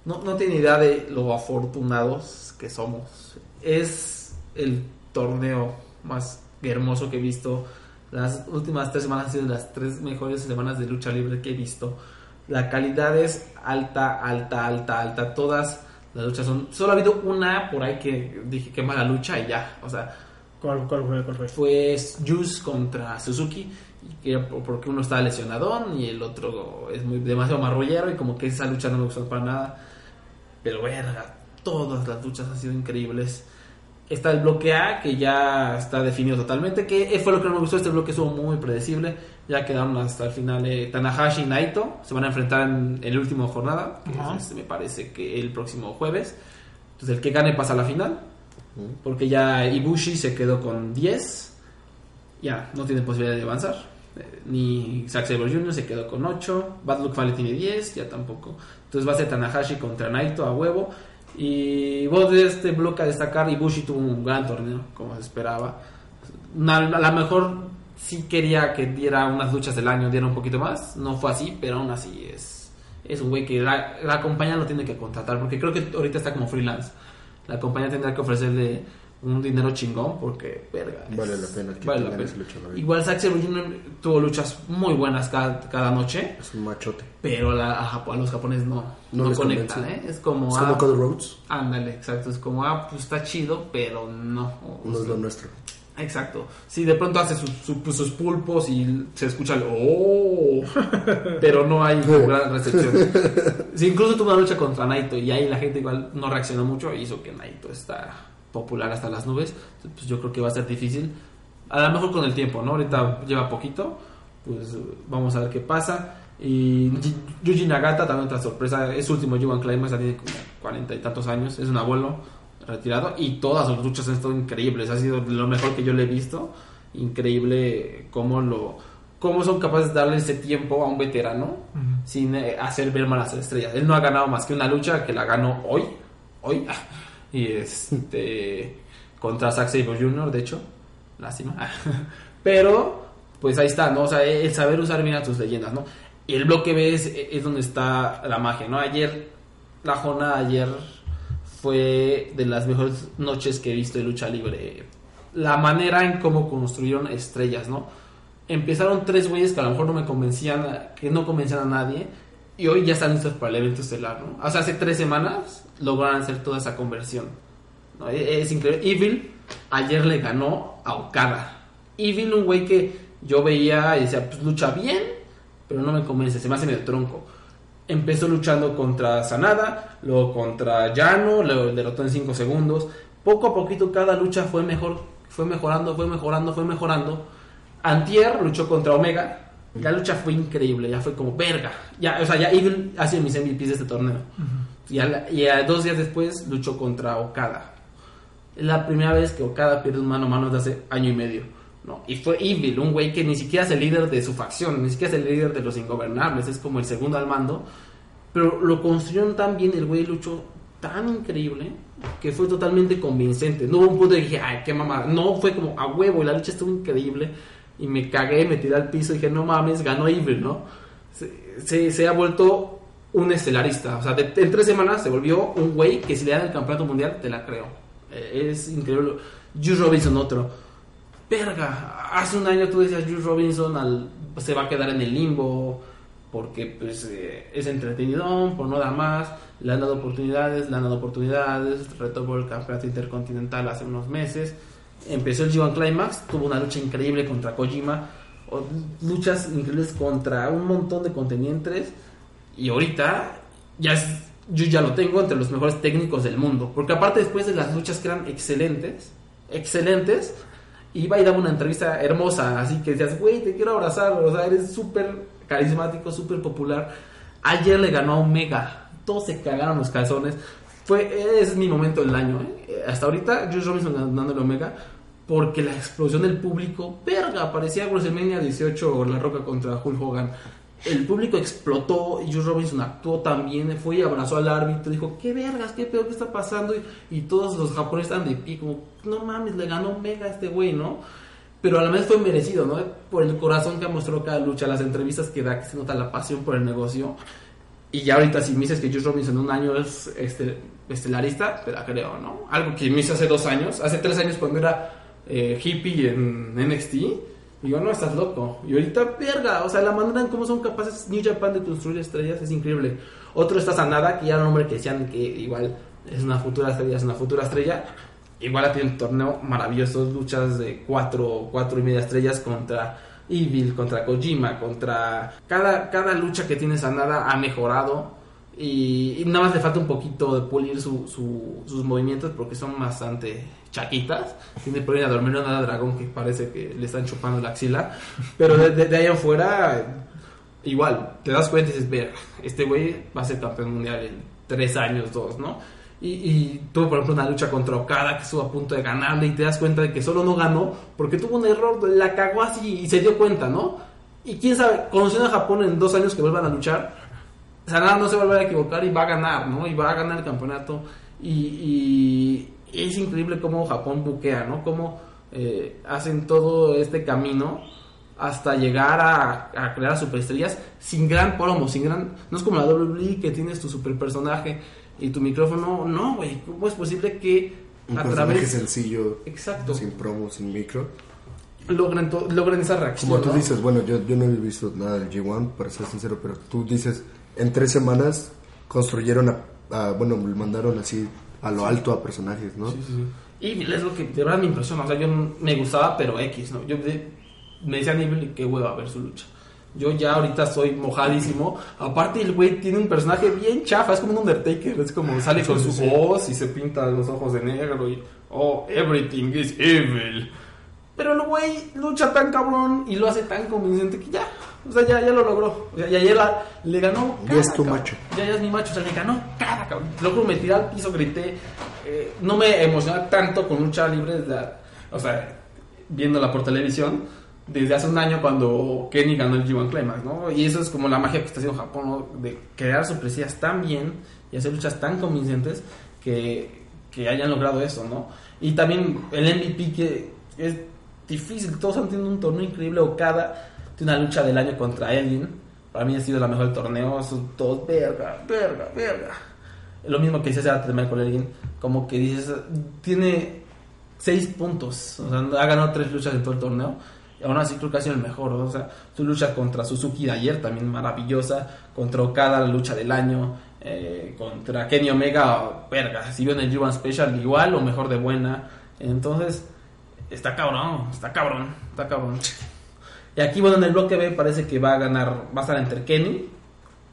No, no tiene idea de lo afortunados que somos. Es el torneo más hermoso que he visto. Las últimas tres semanas han sido las tres mejores semanas de lucha libre que he visto. La calidad es alta, alta, alta, alta. Todas Las luchas son. Solo ha habido una por ahí que dije que mala lucha y ya. O sea, ¿Cuál, cuál fue? ¿Cuál fue? fue Juice contra Suzuki. porque uno está lesionadón y el otro es muy demasiado marrullero y como que esa lucha no me gustó para nada. Pero verga, todas las luchas han sido increíbles. Está el bloque A que ya está definido totalmente, que fue lo que no me gustó, este bloque estuvo muy predecible, ya quedaron hasta el final eh, Tanahashi y Naito, se van a enfrentar en, la última jornada, que Ajá. es, me parece que el próximo jueves. Entonces el que gane pasa a la final, porque ya Ibushi se quedó con 10, ya no tiene posibilidad de avanzar. Eh, Ni Zack Sabre Jr. se quedó con 8, Bad Luck Fale tiene 10, ya tampoco. Entonces va a ser Tanahashi contra Naito a huevo. Y vos de este bloque a destacar, Ibushi tuvo un gran torneo, como se esperaba. A lo mejor sí quería que diera unas luchas del año, diera un poquito más. No fue así, pero aún así es, es un güey que la, la compañía lo tiene que contratar, porque creo que ahorita está como freelance. La compañía tendrá que ofrecerle un dinero chingón, porque, verga. Vale es- la pena que vale la pena. ese luchador. Igual tuvo luchas muy buenas cada, cada noche, Es un machote. pero la- a, los japoneses no, No no, conectan. ¿eh? Es como, Es ah, como Cody Rhodes. ándale, exacto, es como, ah, pues está chido, pero no. No es lo nuestro. Exacto. Si de pronto hace sus, su- pues, sus pulpos y se escucha el oh, pero no hay gran recepción. Si incluso tuvo una lucha contra Naito y ahí la gente igual no reaccionó mucho y hizo que Naito está popular hasta las nubes, pues yo creo que va a ser difícil. A lo mejor con el tiempo, ¿no? Ahorita lleva poquito, pues vamos a ver qué pasa. Y Yu- Yuji Nagata también otra sorpresa, es su último G1 Climax, tiene como cuarenta y tantos años, es un abuelo retirado y todas sus luchas han estado increíbles, ha sido lo mejor que yo le he visto, increíble cómo lo cómo son capaces de darle ese tiempo a un veterano sin eh, hacer ver mal a las estrellas. Él no ha ganado más que una lucha que la ganó hoy, hoy y este contra Zack Sabre Jr. de hecho, lástima. Pero pues ahí está, ¿no? O sea, el saber usar bien a tus leyendas, ¿no? Y el bloque B es, es donde está la magia, ¿no? Ayer la jornada de ayer fue de las mejores noches que he visto de lucha libre. La manera en cómo construyeron estrellas, ¿no? Empezaron tres güeyes que a lo mejor no me convencían, que no convencían a nadie, y hoy ya están listos para el evento estelar, ¿no? O sea, hace tres semanas lograron hacer toda esa conversión. E- Es increíble. Evil ayer le ganó a Okada. Evil, un güey que yo veía y decía, pues lucha bien, pero no me convence, se me hace medio tronco. Empezó luchando contra Sanada, luego contra Llano, lo derrotó en 5 segundos. Poco a poquito cada lucha fue mejor, fue mejorando, fue mejorando, fue mejorando. Antier luchó contra Omega. La lucha fue increíble, ya fue como verga. Ya, o sea, ya Evil ha sido mis MVPs de este torneo. y, a la- y a dos días después luchó contra Okada. Es la primera vez que Okada pierde un mano a mano desde hace año y medio. ¿No? Y fue Evil, un güey que ni siquiera es el líder de su facción, ni siquiera es el líder de los ingobernables, es como el segundo al mando. Pero lo construyeron tan bien, el güey luchó tan increíble que fue totalmente convincente. No hubo un punto de dije, ay, qué mamada. No, fue como a huevo y la lucha estuvo increíble. Y me cagué, me tiré al piso y dije, no mames, ganó Evil, ¿no? Se, se, se ha vuelto un estelarista. O sea, de- en tres semanas se volvió un güey que si le dan el campeonato mundial, te la creo. Eh, es increíble. Juice Robinson, otro. Verga, hace un año tú decías Juice Robinson se va a quedar en el limbo porque pues eh, es entretenido, por no dar más, le han dado oportunidades, le han dado oportunidades, por el campeonato intercontinental hace unos meses, empezó el G1 Climax, tuvo una lucha increíble contra Kojima, luchas increíbles contra un montón de contendientes y ahorita ya yo ya lo tengo entre los mejores técnicos del mundo, porque aparte después de las luchas que eran excelentes, excelentes, iba y daba una entrevista hermosa, así que decías, güey, te quiero abrazar, o sea, eres súper carismático, súper popular. Ayer le ganó a Omega, todos se cagaron los calzones. Fue, es mi momento del año, ¿eh? Hasta ahorita, Juice Robinson ganándole Omega, porque la explosión del público, verga, parecía WrestleMania 18 o La Roca contra Hulk Hogan. El público explotó y Juice Robinson actuó también, fue y abrazó al árbitro, dijo, qué vergas, qué peor, qué está pasando, y, todos los japoneses están de pie, como, no mames, le ganó Omega a este güey, ¿no? Pero a la vez fue merecido, ¿no? Por el corazón que mostró cada lucha, las entrevistas que da, que se nota la pasión por el negocio. Y ya ahorita si me dices que Juice Robinson en un año es este, estelarista, te la creo, ¿no? Algo que me hizo hace dos años, hace tres años cuando era eh, hippie en NXT, digo, no, estás loco. Y ahorita, verga, o sea, la manera en cómo son capaces New Japan de construir estrellas es increíble. Otro está Sanada, que ya era un hombre que decían que igual es una futura estrella, es una futura estrella. Igual ha tenido un torneo maravilloso, luchas de cuatro, cuatro y media estrellas contra Evil, contra Kojima, contra... Cada, cada lucha que tiene Sanada ha mejorado y, nada más le falta un poquito de pulir su- su- sus movimientos porque son bastante chaquitas. Tiene por ahí a dormir una dragón que parece que le están chupando la axila. Pero de, de- de ahí en fuera, igual, te das cuenta y dices, ver, este güey va a ser campeón mundial en tres años, dos, ¿no? Y, y tuvo, por ejemplo, una lucha contra Okada que estuvo a punto de ganarle y te das cuenta de que solo no ganó porque tuvo un error, la cagó así y se dio cuenta, ¿no? Y quién sabe, conociendo a Japón en dos años que vuelvan a luchar, Sanada no se va a volver a equivocar y va a ganar, ¿no? Y va a ganar el campeonato. Y, y es increíble cómo Japón buquea, ¿no? Cómo eh, hacen todo este camino hasta llegar a, a crear superestrellas sin gran promo, sin gran... No es como la WWE que tienes tu super personaje y tu micrófono. No, güey, ¿cómo es posible que Un a personaje través... sencillo, Exacto. sin promo, sin micro. Logran, logran esa reacción. Como tú ¿no? dices, bueno, yo, yo no he visto nada del G1, para ser sincero, pero tú dices, en tres semanas construyeron a, a- bueno, mandaron así a lo alto a personajes, ¿no? Sí, sí, sí. Y es lo que de verdad me impresiona. O sea, yo me gustaba, pero X, ¿no? Yo de- me decía a nivel que hueva ver su lucha. Yo ya ahorita soy mojadísimo. Aparte, el güey tiene un personaje bien chafa. Es como un Undertaker. Es como sale con su voz y se pinta los ojos de negro y. Oh, everything is evil. Pero el güey lucha tan cabrón y lo hace tan convincente que ya. O sea, ya, ya lo logró. O sea, ya, ya la- le ganó. Ya es cada tu cabrón. macho. Ya, ya es mi macho. O sea, le ganó cada cabrón. Luego me tiré al piso, grité. Eh, no me emocionaba tanto con lucha libre. desde la- o sea, viéndola por televisión. Desde hace un año cuando Kenny ganó el G1 Climax, ¿no? Y eso es como la magia que está haciendo Japón, ¿no? De crear sorpresas tan bien y hacer luchas tan convincentes que, que hayan logrado eso, ¿no? Y también el MVP que es difícil, todos han tenido un torneo increíble, Okada tiene una lucha del año contra Elgin, para mí ha sido la mejor del torneo, son todos verga, verga, verga. Lo mismo que dice hace rato con Elgin, como que dices, tiene seis puntos, o sea, ha ganado tres luchas en todo el torneo. Y aún así creo que ha sido el mejor, o sea, su lucha contra Suzuki de ayer también maravillosa, contra Okada la lucha del año, eh, contra Kenny Omega, verga, si vio en el G1 Special igual o mejor de buena, entonces está cabrón, está cabrón, está cabrón. Y aquí, bueno, en el bloque B parece que va a ganar, va a estar entre Kenny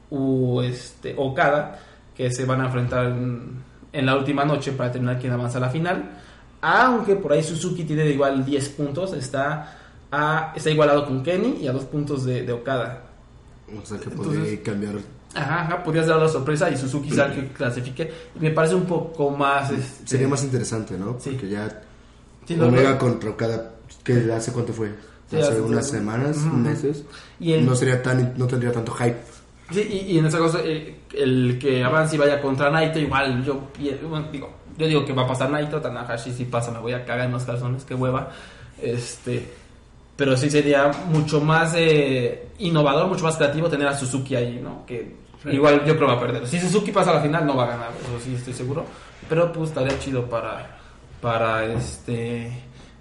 o este, Okada, que se van a enfrentar en, en la última noche para determinar quién avanza a la final. Aunque por ahí Suzuki tiene igual 10 puntos, está, a, está igualado con Kenny y a 2 puntos de, de Okada. O sea que Entonces- puede cambiar. Ajá, ajá, podrías dar la sorpresa y Suzuki sea que clasifique. Me parece un poco más. este, Sería más interesante, ¿no? Sí. Porque ya sí, Omega contra Okada, que hace cuánto fue? Sí, hace unas semanas, meses. Y el- No sería tan, no tendría tanto hype. Sí, y, y en esa cosa, el, el que avance y vaya contra Naito, igual yo bueno, digo, yo digo que va a pasar Naito, Tanahashi si pasa, me voy a cagar en los calzones, qué hueva. Este, pero sí sería mucho más eh, innovador, mucho más creativo tener a Suzuki ahí, ¿no? Que igual yo creo va a perder. Si Suzuki pasa a la final no va a ganar, eso sí estoy seguro. Pero pues estaría chido para, para este,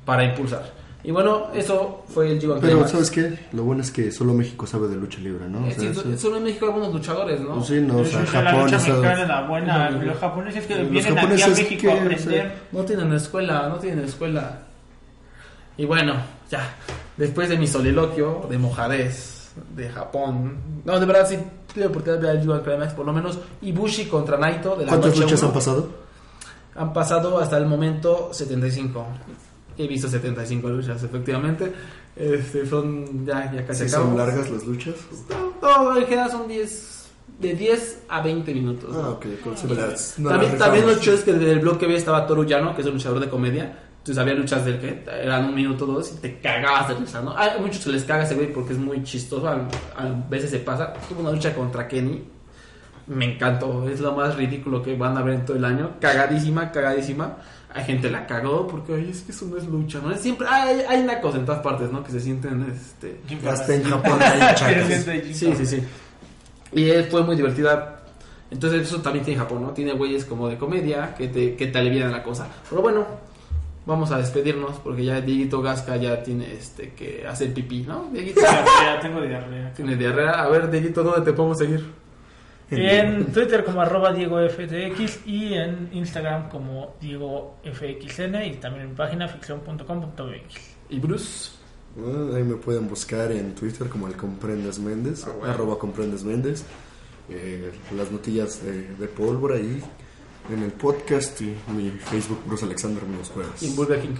para impulsar. Y bueno, eso fue el G1 Pero, Climax. ¿sabes qué? Lo bueno es que solo México sabe de lucha libre, ¿no? O Eh, sea, sí, eso- solo en México hay algunos luchadores, ¿no? pues sí, no, o Pero sea, la Japón, lucha Estados- mexicana es la buena. Los Los japoneses que los vienen aquí a japoneses México que, a o sea, aprender. No tienen escuela, no tienen escuela. Y bueno, ya, después de mi soliloquio de mojadez de Japón, no, de verdad sí tuve oportunidad de ver el G1 Climax, por lo menos Ibushi contra Naito de la ¿Cuántas noche luchas uno. han pasado? Han pasado hasta el momento 75. He visto 75 luchas, efectivamente. Este, son ya, ya casi ¿Sí son largas las luchas? No, no, en general son 10, de 10 a 20 minutos. Ah, ok. con- se me las- no también, también lo rifamos. chido es que desde el bloque B estaba Toru que es un luchador de comedia. Entonces había luchas del que eran un minuto o dos y te cagabas de risa, ¿no? Hay muchos que les caga ese güey porque es muy chistoso, a, a veces se pasa. Tuvo una lucha contra Kenny, me encantó, es lo más ridículo que van a ver en todo el año. Cagadísima, cagadísima. Hay gente la cagó porque, ay, es que eso no es lucha, ¿no? Es siempre, hay, hay nacos en todas partes, ¿no? Que se sienten, este... Hasta en Japón hay chacas. Sí, sí, sí. Y fue muy divertida. Entonces eso también tiene Japón, ¿no? Tiene güeyes como de comedia que te, que te alivian la cosa. Pero bueno, vamos a despedirnos porque ya Dieguito Gasca ya tiene este que hacer pipí, ¿no? Dieguito Ya tengo diarrea. tiene diarrea. A ver, Dieguito, ¿dónde te podemos seguir? En Twitter como arroba DiegoFTX y en Instagram como DiegoFXN y también en mi página ficción.com.mx. ¿Y Bruce? Ah, ahí me pueden buscar en Twitter como el Comprendes Méndez, Ah, bueno. arroba Comprendes Méndez. Eh, las notillas de, de pólvora ahí en el podcast y mi Facebook Bruce Alexander menos jueves. Y Burger King.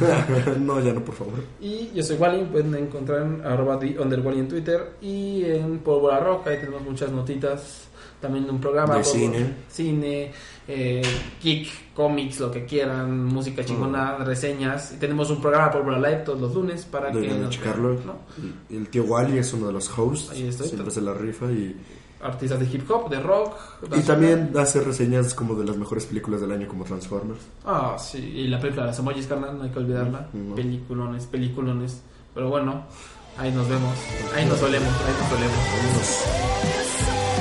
no, ya no, por favor. Y yo soy Wally, pueden encontrar en arroba the underwally en Twitter y en Pólvora Rock, ahí tenemos muchas notitas, también un programa De cine. cine, eh, geek, cómics, lo que quieran, música chingona, reseñas. Y tenemos un programa Pólvora Live todos los lunes para que nos checarlo. el tío Wally es uno de los hosts. Ahí estoy. Siempre se la rifa y, Artistas de hip hop, de rock. y también hace reseñas como de las mejores películas del año como Transformers. Ah, sí, y la película de las emojis, carnal, no hay que olvidarla. No. Peliculones, peliculones. Pero bueno, ahí nos vemos, ahí nos solemos, ahí nos solemos. Vámonos.